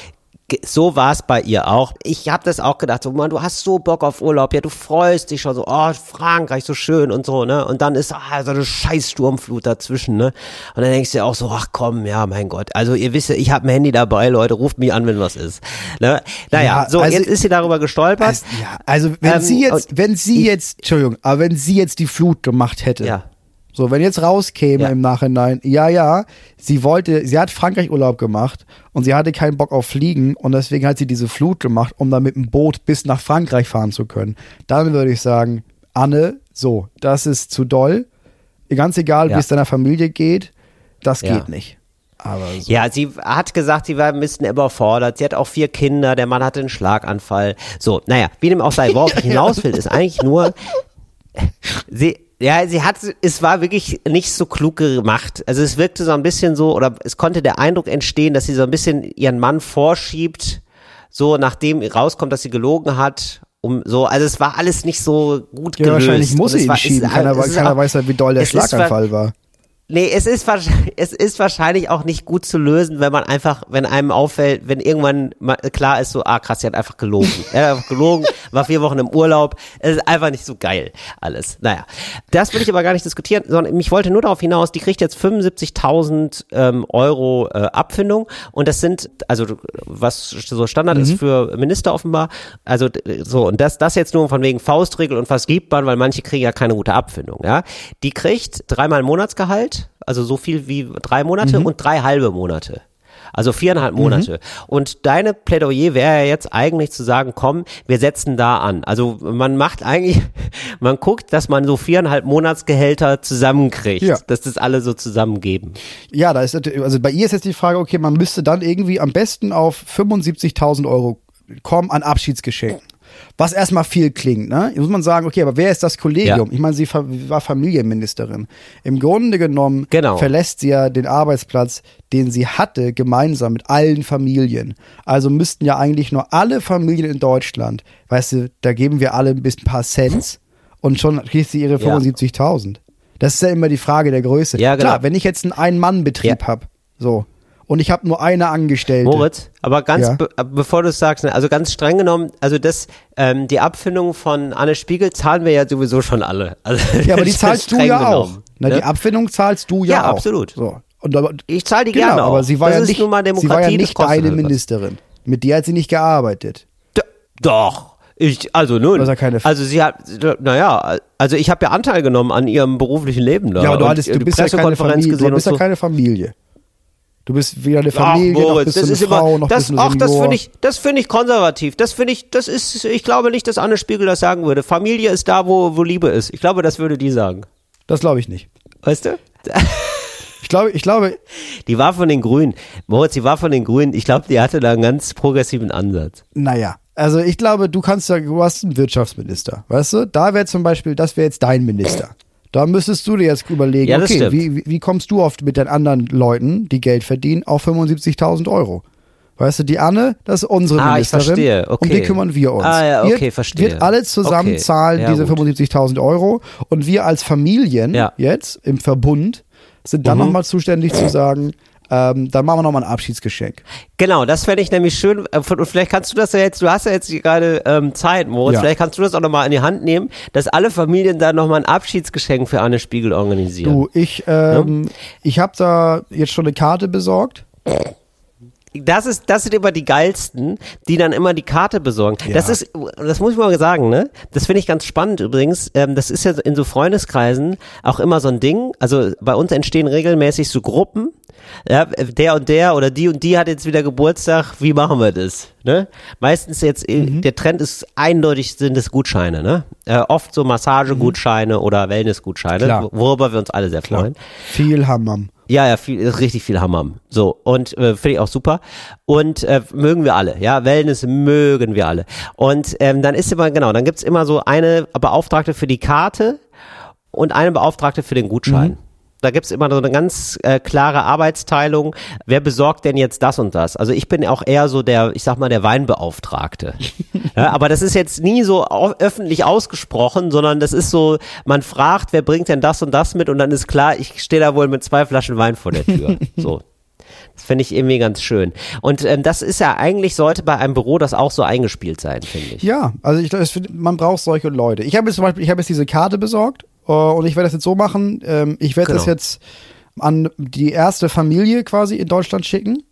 So war es bei ihr auch. Ich habe das auch gedacht, so Mann, du hast so Bock auf Urlaub, ja, du freust dich schon so, oh, Frankreich, so schön und so, ne? Und dann ist ah, so eine scheiß Sturmflut dazwischen, ne? Und dann denkst du dir auch so, ach komm, ja, mein Gott. Also ihr wisst ja, ich habe ein Handy dabei, Leute, ruft mich an, wenn was ist. Ne? Naja, Ja, so, also- jetzt ist sie darüber gestolpert. Also, ja, also wenn Ähm, sie jetzt, wenn sie jetzt, Entschuldigung, aber wenn sie jetzt die Flut gemacht hätte, Ja. So wenn jetzt rauskäme Ja. im Nachhinein, ja, ja, sie wollte, sie hat Frankreich Urlaub gemacht und sie hatte keinen Bock auf Fliegen und deswegen hat sie diese Flut gemacht, um dann mit dem Boot bis nach Frankreich fahren zu können. Dann würde ich sagen, Anne, so, das ist zu doll. Ganz egal, Ja. wie es deiner Familie geht, das Ja. geht nicht. Aber so. Ja, sie hat gesagt, sie war ein bisschen überfordert. Sie hat auch vier Kinder, der Mann hatte einen Schlaganfall. So, naja, wie dem auch sei, worauf ich hinaus will, ist eigentlich nur, sie, ja, sie hat, es war wirklich nicht so klug gemacht. Also es wirkte so ein bisschen so, oder es konnte der Eindruck entstehen, dass sie so ein bisschen ihren Mann vorschiebt, so nachdem rauskommt, dass sie gelogen hat. Um so, also es war alles nicht so gut Ja, gelöst. wahrscheinlich muss sie ihn war- schieben. Keiner, keiner weiß ja, wie doll der Schlaganfall war. Nee, es ist, es ist wahrscheinlich auch nicht gut zu lösen, wenn man einfach, wenn einem auffällt, wenn irgendwann mal klar ist, so, ah krass, sie hat einfach gelogen. Er hat einfach gelogen, war vier Wochen im Urlaub. Es ist einfach nicht so geil alles. Naja, das will ich aber gar nicht diskutieren, sondern ich wollte nur darauf hinaus, die kriegt jetzt 75.000 ähm, Euro äh, Abfindung und das sind, also was so Standard ist für Minister offenbar, also so und das, das jetzt nur von wegen Faustregel und was gibt man, weil manche kriegen ja keine gute Abfindung, ja. Die kriegt dreimal Monatsgehalt, also so viel wie drei Monate und drei halbe Monate. Also viereinhalb Monate. Und deine Plädoyer wäre ja jetzt eigentlich zu sagen, komm, wir setzen da an. Also man macht eigentlich, man guckt, dass man so viereinhalb Monatsgehälter zusammenkriegt, Ja. dass das alle so zusammengeben. Ja, da ist also bei ihr ist jetzt die Frage, okay, man müsste dann irgendwie am besten auf 75.000 Euro kommen an Abschiedsgeschenken. Was erstmal viel klingt, ne? Jetzt muss man sagen, okay, aber wer ist das Kollegium? Ja. Ich meine, sie war Familienministerin. Im Grunde genommen Genau. verlässt sie ja den Arbeitsplatz, den sie hatte, gemeinsam mit allen Familien. Also müssten ja eigentlich nur alle Familien in Deutschland, weißt du, da geben wir alle ein bisschen paar Cents und schon kriegt sie ihre Ja. 75.000. Das ist ja immer die Frage der Größe. Ja, genau. Klar, wenn ich jetzt einen Ein-Mann-Betrieb Ja. hab, so, und ich habe nur eine Angestellte. Moritz, aber ganz Ja. be bevor du es sagst, ne, also ganz streng genommen, also das, ähm, die Abfindung von Anne Spiegel zahlen wir ja sowieso schon alle. Also, Ja, aber die zahlst du ja genommen, auch. Na, ne? Die Abfindung zahlst du ja, Ja, auch. absolut. So. Und aber, Ich zahle die genau, gerne auch. aber sie war das ja nicht, sie war ja nicht deine halt. Ministerin. Mit der hat sie nicht gearbeitet. D doch. Ich, also nun. Ja keine- also sie hat, naja, also ich habe ja Anteil genommen an ihrem beruflichen Leben da. Ja, aber du, und hattest, du bist ja keine Familie. Du bist und ja so. keine Familie. Du bist weder eine Ach, Familie, noch Moritz, bist du das eine ist Frau, immer, noch das, bist du ein ach, das finde ich, das finde ich konservativ. Das finde ich, das ist, ich glaube nicht, dass Anne Spiegel das sagen würde. Familie ist da, wo, wo Liebe ist. Ich glaube, das würde die sagen. Das glaube ich nicht. Weißt du? Ich glaube, ich glaube, Die war von den Grünen. Moritz, die war von den Grünen. Ich glaube, die hatte da einen ganz progressiven Ansatz. naja. Also ich glaube, du kannst ja, du hast einen Wirtschaftsminister, weißt du? Da wäre zum Beispiel, das wäre jetzt dein Minister. Da müsstest du dir jetzt überlegen, Ja, okay, wie, wie- kommst du oft mit den anderen Leuten, die Geld verdienen, auf 75.000 Euro? Weißt du, die Anne, das ist unsere Ah, ich Ministerin. verstehe, okay. Um die kümmern wir uns. Ah, ja, okay, verstehe. Wird alle zusammen Okay, zahlen ja, diese gut. 75.000 Euro und wir als Familien Ja. jetzt im Verbund sind dann Mhm. nochmal zuständig zu sagen, ähm, dann machen wir nochmal ein Abschiedsgeschenk. Genau, das fände ich nämlich schön. Äh, Und vielleicht kannst du das ja jetzt, du hast ja jetzt gerade ähm, Zeit, Moritz, Ja. vielleicht kannst du das auch nochmal in die Hand nehmen, dass alle Familien da nochmal ein Abschiedsgeschenk für Anne Spiegel organisieren. Du, ich, ähm, ich habe da jetzt schon eine Karte besorgt. Das ist, das sind immer die geilsten, die dann immer die Karte besorgen. Ja. Das ist, das muss ich mal sagen, ne? Das finde ich ganz spannend übrigens. Ähm, das ist ja in so Freundeskreisen auch immer so ein Ding. Also bei uns entstehen regelmäßig so Gruppen. Ja, der und der oder die und die hat jetzt wieder Geburtstag. Wie machen wir das? Ne? Meistens jetzt, äh, Mhm. der Trend ist eindeutig sind es Gutscheine, ne? Äh, oft so Massagegutscheine oder Wellnessgutscheine, Mhm. Klar. wo- worüber wir uns alle sehr freuen. Viel Hammer. Ja, ja, viel, richtig viel Hammer. So, und äh, finde ich auch super. Und äh, mögen wir alle, ja, Wellness mögen wir alle. Und ähm, dann ist immer, genau, dann gibt's immer so eine Beauftragte für die Karte und eine Beauftragte für den Gutschein. Da gibt's immer so eine ganz äh, klare Arbeitsteilung. Wer besorgt denn jetzt das und das? Also ich bin auch eher so der, ich sag mal, der Weinbeauftragte. ja, aber das ist jetzt nie so au öffentlich ausgesprochen, sondern das ist so, man fragt, wer bringt denn das und das mit und dann ist klar, ich stehe da wohl mit zwei Flaschen Wein vor der Tür. so. Das finde ich irgendwie ganz schön. Und ähm, das ist ja eigentlich, sollte bei einem Büro das auch so eingespielt sein, finde ich. Ja, also ich, finde, man braucht solche Leute. Ich habe jetzt zum Beispiel, ich habe jetzt diese Karte besorgt und ich werde das jetzt so machen. Ähm, ich werde das Genau. jetzt an die erste Familie quasi in Deutschland schicken.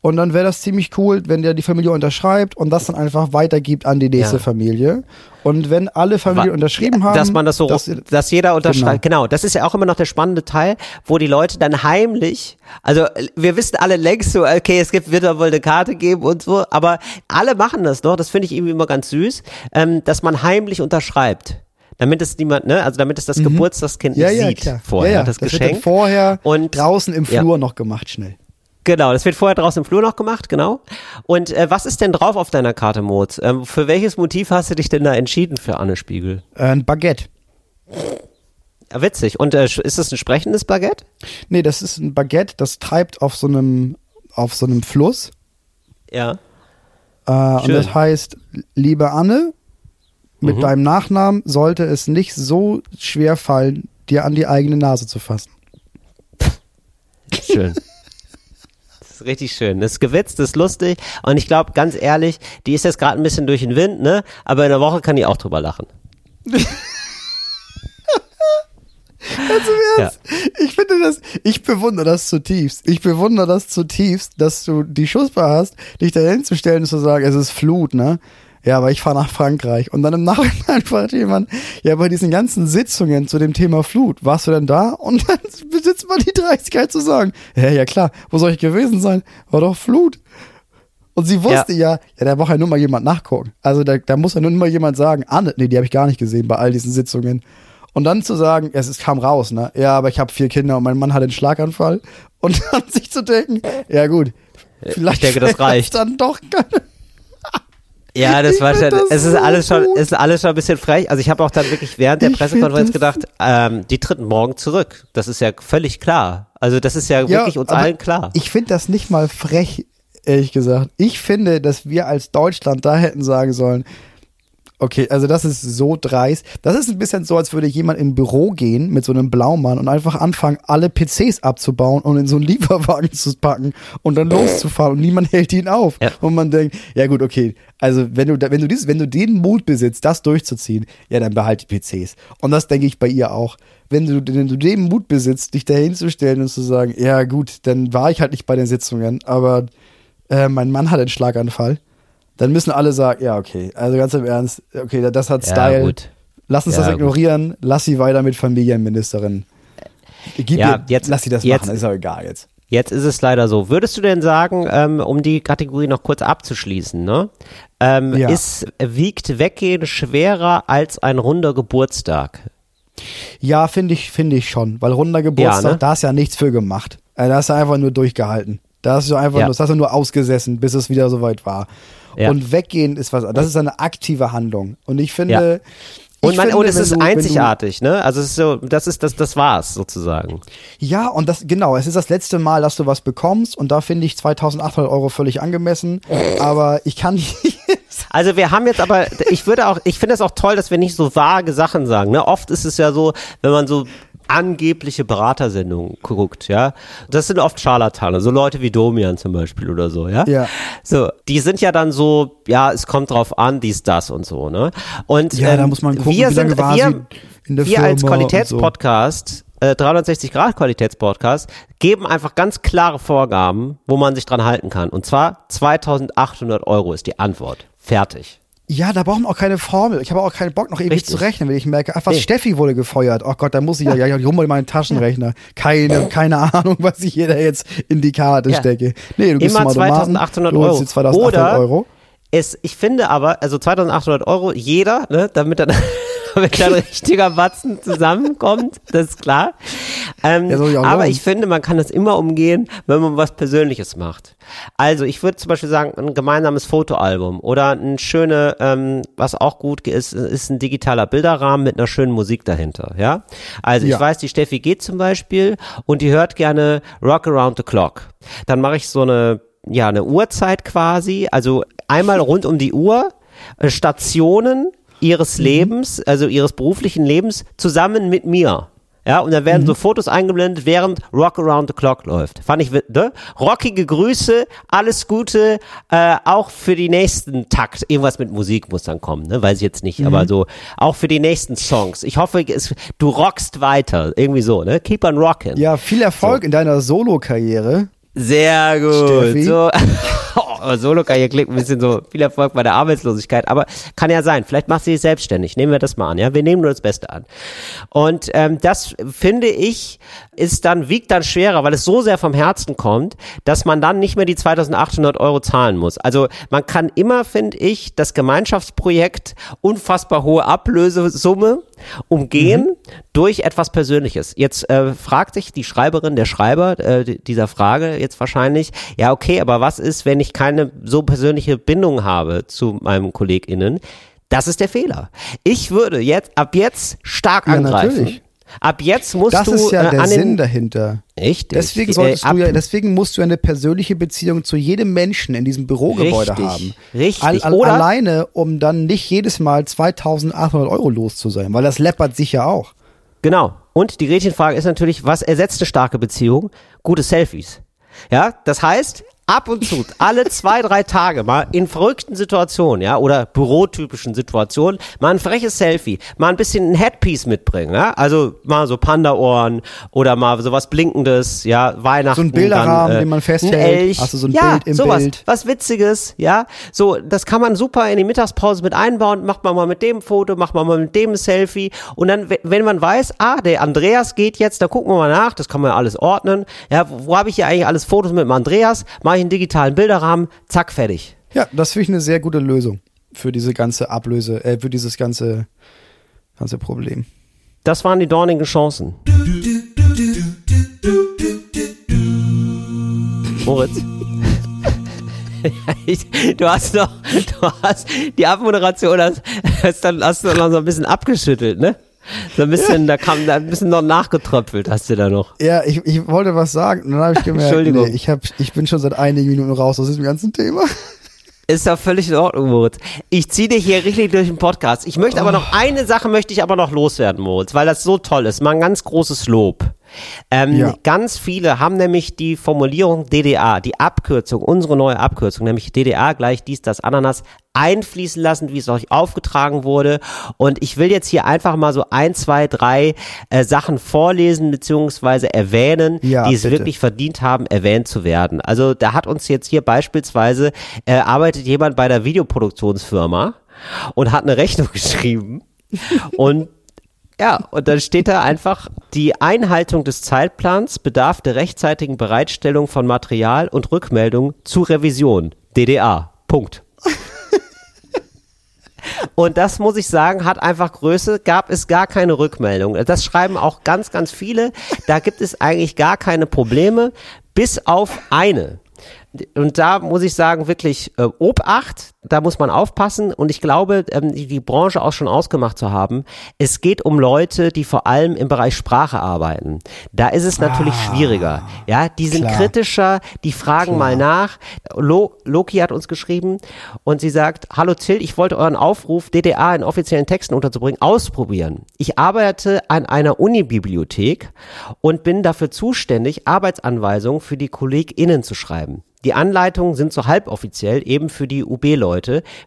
Und dann wäre das ziemlich cool, wenn der die Familie unterschreibt und das dann einfach weitergibt an die nächste Ja. Familie. Und wenn alle Familien unterschrieben haben, Dass man das so, dass- dass, jeder unterschreibt. Genau. das ist ja auch immer noch der spannende Teil, wo die Leute dann heimlich, also äh, wir wissen alle längst so, okay, es gibt, wird da wohl eine Karte geben und so, aber alle machen das noch, das finde ich irgendwie immer ganz süß, ähm, dass man heimlich unterschreibt. Damit es niemand, ne, also damit es das Geburtstagskind Mhm. ja, nicht ja, sieht klar. vorher, ja, ja. das, wird Geschenk. dann vorher Und- draußen im. Flur noch gemacht, schnell. Genau, das wird vorher draußen im Flur noch gemacht, genau. Und äh, was ist denn drauf auf deiner Karte, Moritz? Ähm, für welches Motiv hast du dich denn da entschieden für Anne Spiegel? Äh, ein Baguette. Witzig. Und äh, ist das ein sprechendes Baguette? Nee, das ist ein Baguette, das treibt auf so einem, auf so einem Fluss. Ja. Äh, und das heißt, liebe Anne, mit Mhm. deinem Nachnamen sollte es nicht so schwer fallen, dir an die eigene Nase zu fassen. Schön. Das ist richtig schön. Das ist gewitzt, das ist lustig. Und ich glaube, ganz ehrlich, die ist jetzt gerade ein bisschen durch den Wind, ne? Aber in der Woche kann die auch drüber lachen. Ja. Ich finde das, ich bewundere das zutiefst. Ich bewundere das zutiefst, dass du die Schussbar hast, dich da hinzustellen und zu sagen, es ist Flut, ne? Ja, aber ich fahre nach Frankreich. Und dann im Nachhinein fragt jemand, ja, bei diesen ganzen Sitzungen zu dem Thema Flut, warst du denn da? Und dann besitzt man die Dreistigkeit zu sagen, ja, ja klar, wo soll ich gewesen sein? War doch Flut. Und sie wusste ja, ja, da braucht ja nur mal jemand nachgucken. Also da, da muss ja nur mal jemand sagen, Anne, nee, die habe ich gar nicht gesehen bei all diesen Sitzungen. Und dann zu sagen, es ist, kam raus, ne? Ja, aber ich habe vier Kinder und mein Mann hat einen Schlaganfall. Und dann sich zu denken, ja gut, vielleicht denke, das reicht. dann doch keine. Ja, das Ich war schon, das es ist so alles schon, es ist alles schon ein bisschen frech. Also ich habe auch dann wirklich während der Ich Pressekonferenz gedacht, ähm, die tritt morgen zurück. Das ist ja völlig klar. Also das ist ja, wirklich uns allen klar. Ich finde das nicht mal frech, ehrlich gesagt. Ich finde, dass wir als Deutschland da hätten sagen sollen, okay, also das ist so dreist. Das ist ein bisschen so, als würde jemand ein Büro gehen mit so einem Blaumann und einfach anfangen, alle PCs abzubauen und in so einen Lieferwagen zu packen und dann loszufahren und niemand hält ihn auf. Ja. Und man denkt, ja gut, okay, also wenn du, wenn du dieses, wenn du den Mut besitzt, das durchzuziehen, ja, dann behalt die PCs. Und das denke ich bei ihr auch. Wenn du, wenn du den Mut besitzt, dich da hinzustellen und zu sagen, ja gut, dann war ich halt nicht bei den Sitzungen, aber äh, mein Mann hat einen Schlaganfall, dann müssen alle sagen, ja, okay, also ganz im Ernst, okay, das hat Ja, Style. gut. Lass uns Ja, das gut. ignorieren, lass sie weiter mit Familienministerin. Gib Ja, ihr, jetzt- lass sie das jetzt- machen, ist auch egal jetzt. Jetzt ist es leider so. Würdest du denn sagen, ähm, um die Kategorie noch kurz abzuschließen, ne? Ähm, Ja. ist, wiegt Weggehen schwerer als ein runder Geburtstag? Ja, finde ich, finde ich schon. Weil runder Geburtstag, Ja, ne? da ist ja nichts für gemacht. Äh, Da hast du einfach nur durchgehalten. Da hast du einfach Ja. nur, das hast du nur ausgesessen, bis es wieder soweit war. Ja. Und weggehen ist was, das ist eine aktive Handlung. Und ich finde, Und, ich man, finde, und es ist du- wenn du- einzigartig, ne? Also es ist so, das ist das, das war's sozusagen. Ja, und das, genau, es ist das letzte Mal, dass du was bekommst und da finde ich 2800 Euro völlig angemessen. Aber ich kann nicht. Also wir haben jetzt aber, ich würde auch, ich finde es auch toll, dass wir nicht so vage Sachen sagen. Ne? Oft ist es ja so, wenn man so angebliche Beratersendungen guckt, ja. Das sind oft Scharlatane, so Leute wie Domian zum Beispiel oder so, ja. Ja. So, die sind ja dann so, ja, es kommt drauf an, dies, das und so, ne? Und Ja, da ähm, muss man gucken, wir sind, wir, wir als. Qualitätspodcast, äh, 360 Grad Qualitätspodcast, geben einfach ganz klare Vorgaben, wo man sich dran halten kann. Und zwar 2800 Euro ist die Antwort. Fertig. Ja, da brauchen wir auch keine Formel. Ich habe auch keinen Bock, noch ewig Richtig. zu rechnen, wenn ich merke, ach was, Nee. Steffi wurde gefeuert. Oh Gott, da muss ich ja, ja, ja, ich mal meinen Taschenrechner. Keine, keine Ahnung, was ich hier da jetzt in die Karte Ja. stecke. Nee, du gibst Immer mal Automaten, 2800 du holst Euro. dir 2800 Oder Euro. Es, ich finde aber, also 2800 Euro jeder, ne, damit dann, damit ein richtiger Batzen zusammenkommt, das ist klar. Ähm, Ja, ich aber ich finde, man kann das immer umgehen, wenn man was Persönliches macht. Also ich würde zum Beispiel sagen, ein gemeinsames Fotoalbum oder ein schöne, ähm, was auch gut ist, ist ein digitaler Bilderrahmen mit einer schönen Musik dahinter, ja. Also ich Ja. weiß, die Steffi geht zum Beispiel und die hört gerne Rock Around the Clock. Dann mache ich so eine, ja, eine Uhrzeit quasi, also einmal rund um die Uhr, äh, Stationen ihres Lebens, also ihres beruflichen Lebens, zusammen mit mir. Ja, und da werden so Fotos eingeblendet, während Rock Around the Clock läuft. Fand ich, ne? Rockige Grüße, alles Gute, äh, auch für die nächsten Takt. Irgendwas mit Musik muss dann kommen, ne? Weiß ich jetzt nicht, aber so, auch für die nächsten Songs. Ich hoffe, es, du rockst weiter. Irgendwie so, ne? Keep on rocking. Ja, viel Erfolg in deiner Solo-Karriere. Sehr gut. Steffi? So, oh, Solo-Karriere klingt ein bisschen so viel Erfolg bei der Arbeitslosigkeit, aber kann ja sein. Vielleicht machst du dich selbstständig. Nehmen wir das mal an. Ja, wir nehmen nur das Beste an. Und ähm, das finde ich ist dann wiegt dann schwerer, weil es so sehr vom Herzen kommt, dass man dann nicht mehr die 2.800 Euro zahlen muss. Also man kann immer, finde ich, das Gemeinschaftsprojekt unfassbar hohe Ablösesumme umgehen durch etwas Persönliches. Jetzt äh, fragt sich die Schreiberin, der Schreiber äh, di- dieser Frage jetzt wahrscheinlich, ja okay, aber was ist, wenn ich keine so persönliche Bindung habe zu meinem KollegInnen? Das ist der Fehler. Ich würde jetzt ab jetzt stark Ja, angreifen. natürlich. Ab jetzt musst Das du ist ja äh, der Sinn dahinter. Richtig. Deswegen Äh, solltest ab- du ja, deswegen musst du eine persönliche Beziehung zu jedem Menschen in diesem Bürogebäude Richtig, haben. richtig. Al al Oder- alleine, um dann nicht jedes Mal 2800 Euro los zu sein, weil das läppert sich ja auch. Genau. Und die Gretchenfrage ist natürlich, was ersetzt eine starke Beziehung? Gute Selfies. Ja, das heißt, ab und zu, alle zwei, drei Tage mal in verrückten Situationen, ja, oder bürotypischen Situationen, mal ein freches Selfie, mal ein bisschen ein Headpiece mitbringen, ja, also mal so Panda-Ohren oder mal sowas Blinkendes, ja, Weihnachten. So ein Bilderrahmen, dann, äh, den man festhält. Ein Elch. Du so ein ja, Bild im sowas, Bild. was Witziges, ja, so, das kann man super in die Mittagspause mit einbauen, macht man mal mit dem Foto, macht man mal mit dem Selfie und dann, we- wenn man weiß, ah, der Andreas geht jetzt, da gucken wir mal nach, das kann man ja alles ordnen, ja, wo, wo habe ich hier eigentlich alles Fotos mit dem Andreas, mache ich einen digitalen Bilderrahmen, zack, fertig. Ja, das finde ich eine sehr gute Lösung für diese ganze Ablöse, äh, für dieses ganze, ganze Problem. Das waren die dornigen Chancen. Moritz. Du hast noch, du hast die Abmoderation hast, hast, dann, hast du noch so ein bisschen abgeschüttelt, ne? So ein bisschen, da kam da ein bisschen noch nachgetröpfelt, hast du da noch. Ja, ich, ich wollte was sagen, und dann habe ich gemerkt, Entschuldigung. nee, ich, hab, ich bin schon seit einigen Minuten raus aus diesem ganzen Thema. Ist doch völlig in Ordnung, Moritz. Ich ziehe dich hier richtig durch den Podcast. Ich möchte aber noch eine Sache möchte ich aber noch loswerden, Moritz, weil das so toll ist. Mal ein ganz großes Lob. Ähm, Ja. Ganz viele haben nämlich die Formulierung DDA, die Abkürzung, unsere neue Abkürzung, nämlich DDA gleich dies, das, Ananas, einfließen lassen, wie es euch aufgetragen wurde. Und ich will jetzt hier einfach mal so ein, zwei, drei äh, Sachen vorlesen beziehungsweise erwähnen, Ja, die es bitte. wirklich verdient haben, erwähnt zu werden. Also da hat uns jetzt hier beispielsweise, äh, arbeitet jemand bei der Videoproduktionsfirma und hat eine Rechnung geschrieben und ja, und dann steht da einfach, die Einhaltung des Zeitplans bedarf der rechtzeitigen Bereitstellung von Material und Rückmeldung zu Revision. DDA. Punkt. Und das muss ich sagen, hat einfach Größe, gab es gar keine Rückmeldung. Das schreiben auch ganz, ganz viele. Da gibt es eigentlich gar keine Probleme, bis auf eine. Und da muss ich sagen, wirklich äh, Obacht, da muss man aufpassen. Und ich glaube, ähm, die, Branche auch schon ausgemacht zu haben, es geht um Leute, die vor allem im Bereich Sprache arbeiten. Da ist es natürlich Ah, schwieriger. Ja, die sind klar. kritischer, die fragen mal nach. Lo Loki hat uns geschrieben und sie sagt, hallo Till, ich wollte euren Aufruf, DDA in offiziellen Texten unterzubringen, ausprobieren. Ich arbeite an einer Unibibliothek und bin dafür zuständig, Arbeitsanweisungen für die KollegInnen zu schreiben. Die Anleitungen sind so halboffiziell eben für die UB-Leute,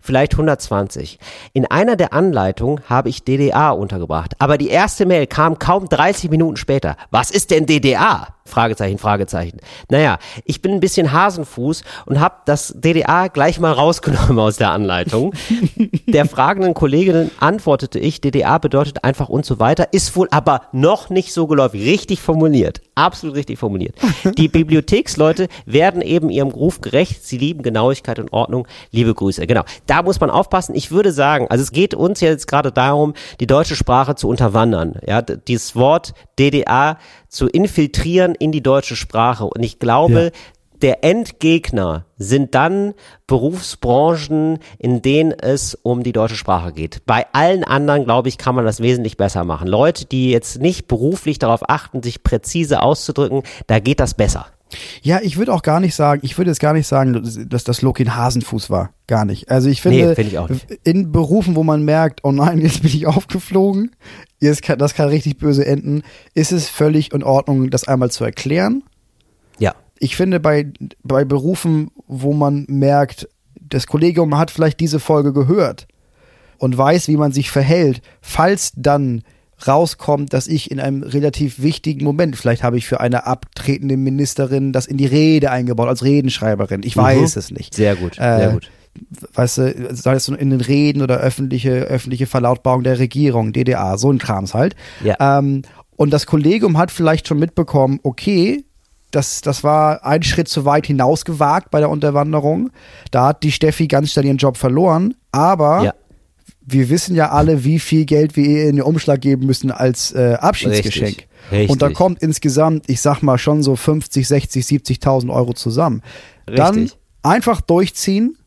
vielleicht 120. In einer der Anleitungen habe ich DDA untergebracht, aber die erste Mail kam kaum 30 Minuten später. Was ist denn DDA? Fragezeichen, Fragezeichen. Naja, ich bin ein bisschen Hasenfuß und habe das DDA gleich mal rausgenommen aus der Anleitung. Der fragenden Kollegin antwortete ich, DDA bedeutet einfach und so weiter, ist wohl aber noch nicht so geläufig. Richtig formuliert. Absolut richtig formuliert. Die Bibliotheksleute werden eben ihrem Ruf gerecht. Sie lieben Genauigkeit und Ordnung. Liebe Grüße. Genau. Da muss man aufpassen. Ich würde sagen, also es geht uns jetzt gerade darum, die deutsche Sprache zu unterwandern. Ja, dieses Wort DDA zu infiltrieren in die deutsche Sprache. Und ich glaube, Ja. der Endgegner sind dann Berufsbranchen, in denen es um die deutsche Sprache geht. Bei allen anderen, glaube ich, kann man das wesentlich besser machen. Leute, die jetzt nicht beruflich darauf achten, sich präzise auszudrücken, da geht das besser. Ja, ich würde auch gar nicht sagen, ich würde jetzt gar nicht sagen, dass das Loki ein Hasenfuß war. Gar nicht. Also ich finde, Nee, finde ich in Berufen, wo man merkt, oh nein, jetzt bin ich aufgeflogen, jetzt kann, das kann richtig böse enden, ist es völlig in Ordnung, das einmal zu erklären. Ja. Ich finde, bei, bei Berufen, wo man merkt, das Kollegium hat vielleicht diese Folge gehört und weiß, wie man sich verhält, falls dann rauskommt, dass ich in einem relativ wichtigen Moment, vielleicht habe ich für eine abtretende Ministerin das in die Rede eingebaut als Redenschreiberin. Ich weiß es nicht. Sehr gut, Äh, sehr gut. Weißt du, sei es in den Reden oder öffentliche, öffentliche Verlautbarung der Regierung, DDA, so ein Krams halt. Ja. Ähm, und das Kollegium hat vielleicht schon mitbekommen, okay, das, das war ein Schritt zu weit hinausgewagt bei der Unterwanderung. Da hat die Steffi ganz schnell ihren Job verloren. Aber Ja. Wir wissen ja alle, wie viel Geld wir in den Umschlag geben müssen als äh, Abschiedsgeschenk. Richtig, richtig. Und da kommt insgesamt, ich sag mal, schon so 50, 60, 70.000 Euro zusammen. Dann Richtig. einfach durchziehen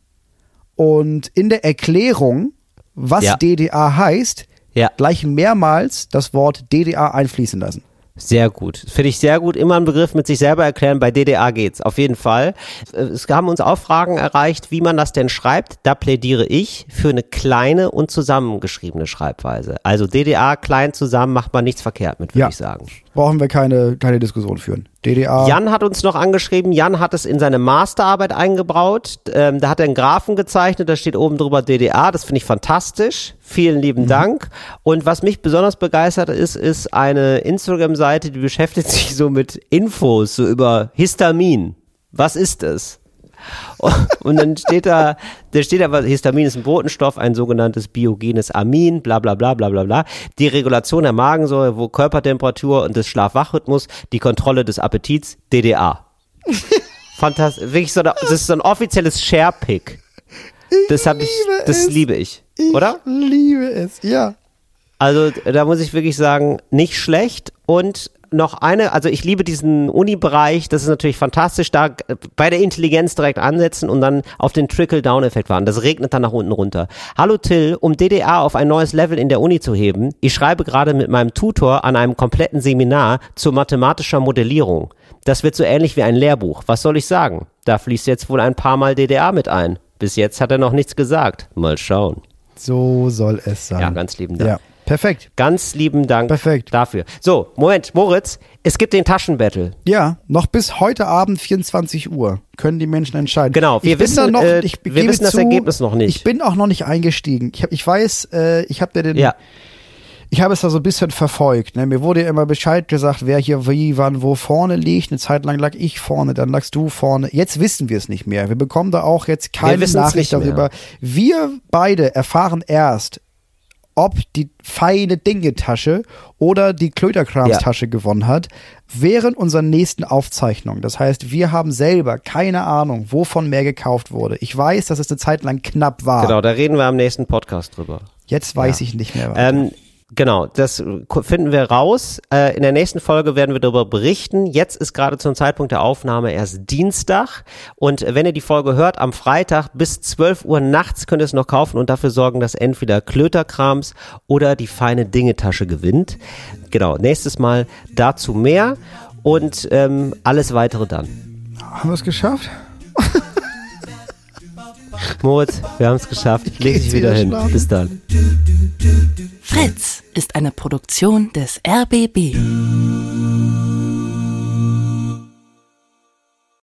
und in der Erklärung, was Ja. DDA heißt, Ja. gleich mehrmals das Wort DDA einfließen lassen. Sehr gut. Finde ich sehr gut. Immer einen Begriff mit sich selber erklären. Bei DDA geht's. Auf jeden Fall. Es haben uns auch Fragen erreicht, wie man das denn schreibt. Da plädiere ich für eine kleine und zusammengeschriebene Schreibweise. Also DDA klein zusammen macht man nichts verkehrt mit, würde Ja. ich sagen. Brauchen wir keine, keine Diskussion führen. DDA. Jan hat uns noch angeschrieben, Jan hat es in seine Masterarbeit eingebaut. Ähm, da hat er einen Graphen gezeichnet, da steht oben drüber DDA. Das finde ich fantastisch. Vielen lieben Dank. Und was mich besonders begeistert ist, ist eine Instagram-Seite, die beschäftigt sich so mit Infos, so über Histamin. Was ist es? Und dann steht da, da steht was- Histamin ist ein Botenstoff, ein sogenanntes biogenes Amin, bla bla bla bla bla bla. Die Regulation der Magensäure, wo Körpertemperatur und des Schlaf-Wach-Rhythmus, die Kontrolle des Appetits, DDA. Fantastisch, wirklich so, eine- das ist so ein offizielles Share-Pick. Das hab ich, liebe das es. liebe ich, ich oder? liebe es, ja. Also da muss ich wirklich sagen, nicht schlecht. Und noch eine, also ich liebe diesen Uni-Bereich, das ist natürlich fantastisch, da äh, bei der Intelligenz direkt ansetzen und dann auf den Trickle-Down-Effekt warten. Das regnet dann nach unten runter. Hallo Till, um DDA auf ein neues Level in der Uni zu heben, ich schreibe gerade mit meinem Tutor an einem kompletten Seminar zu mathematischer Modellierung. Das wird so ähnlich wie ein Lehrbuch. Was soll ich sagen? Da fließt jetzt wohl ein paar Mal DDA mit ein. Bis jetzt hat er noch nichts gesagt. Mal schauen. So soll es sein. Ja, ganz lieben Dank. Ja, perfekt. Ganz lieben Dank Perfekt. dafür. So, Moment, Moritz, es gibt den Taschenbattle. Ja, noch bis heute Abend 24 Uhr können die Menschen entscheiden. Genau, wir wissen, noch, äh, wir wissen das zu, Ergebnis noch nicht. Ich bin auch noch nicht eingestiegen. Ich, hab, ich weiß, äh, ich habe den, Ja, ich habe es da so ein bisschen verfolgt. Ne? Mir wurde ja immer Bescheid gesagt, wer hier wie, wann, wo vorne liegt. Eine Zeit lang lag ich vorne, dann lagst du vorne. Jetzt wissen wir es nicht mehr. Wir bekommen da auch jetzt keine Nachricht darüber. Wir beide erfahren erst ob die feine Dinge-Tasche oder die Klöterkrams-Tasche gewonnen hat, während unserer nächsten Aufzeichnung. Das heißt, wir haben selber keine Ahnung, wovon mehr gekauft wurde. Ich weiß, dass es eine Zeit lang knapp war. Genau, da reden wir am nächsten Podcast drüber. Jetzt weiß ich nicht mehr. Ähm, genau, das finden wir raus. Äh, in der nächsten Folge werden wir darüber berichten. Jetzt ist gerade zum Zeitpunkt der Aufnahme erst Dienstag. Und wenn ihr die Folge hört, am Freitag bis 12 Uhr nachts könnt ihr es noch kaufen und dafür sorgen, dass entweder Klöterkrams oder die feine Dingetasche gewinnt. Genau, nächstes Mal dazu mehr und ähm, alles weitere dann. haben wir es geschafft? Moritz, wir haben es geschafft. Leg Geht's dich wieder wieder hin. schlafen? Bis dann. Fritz ist eine Produktion des RBB.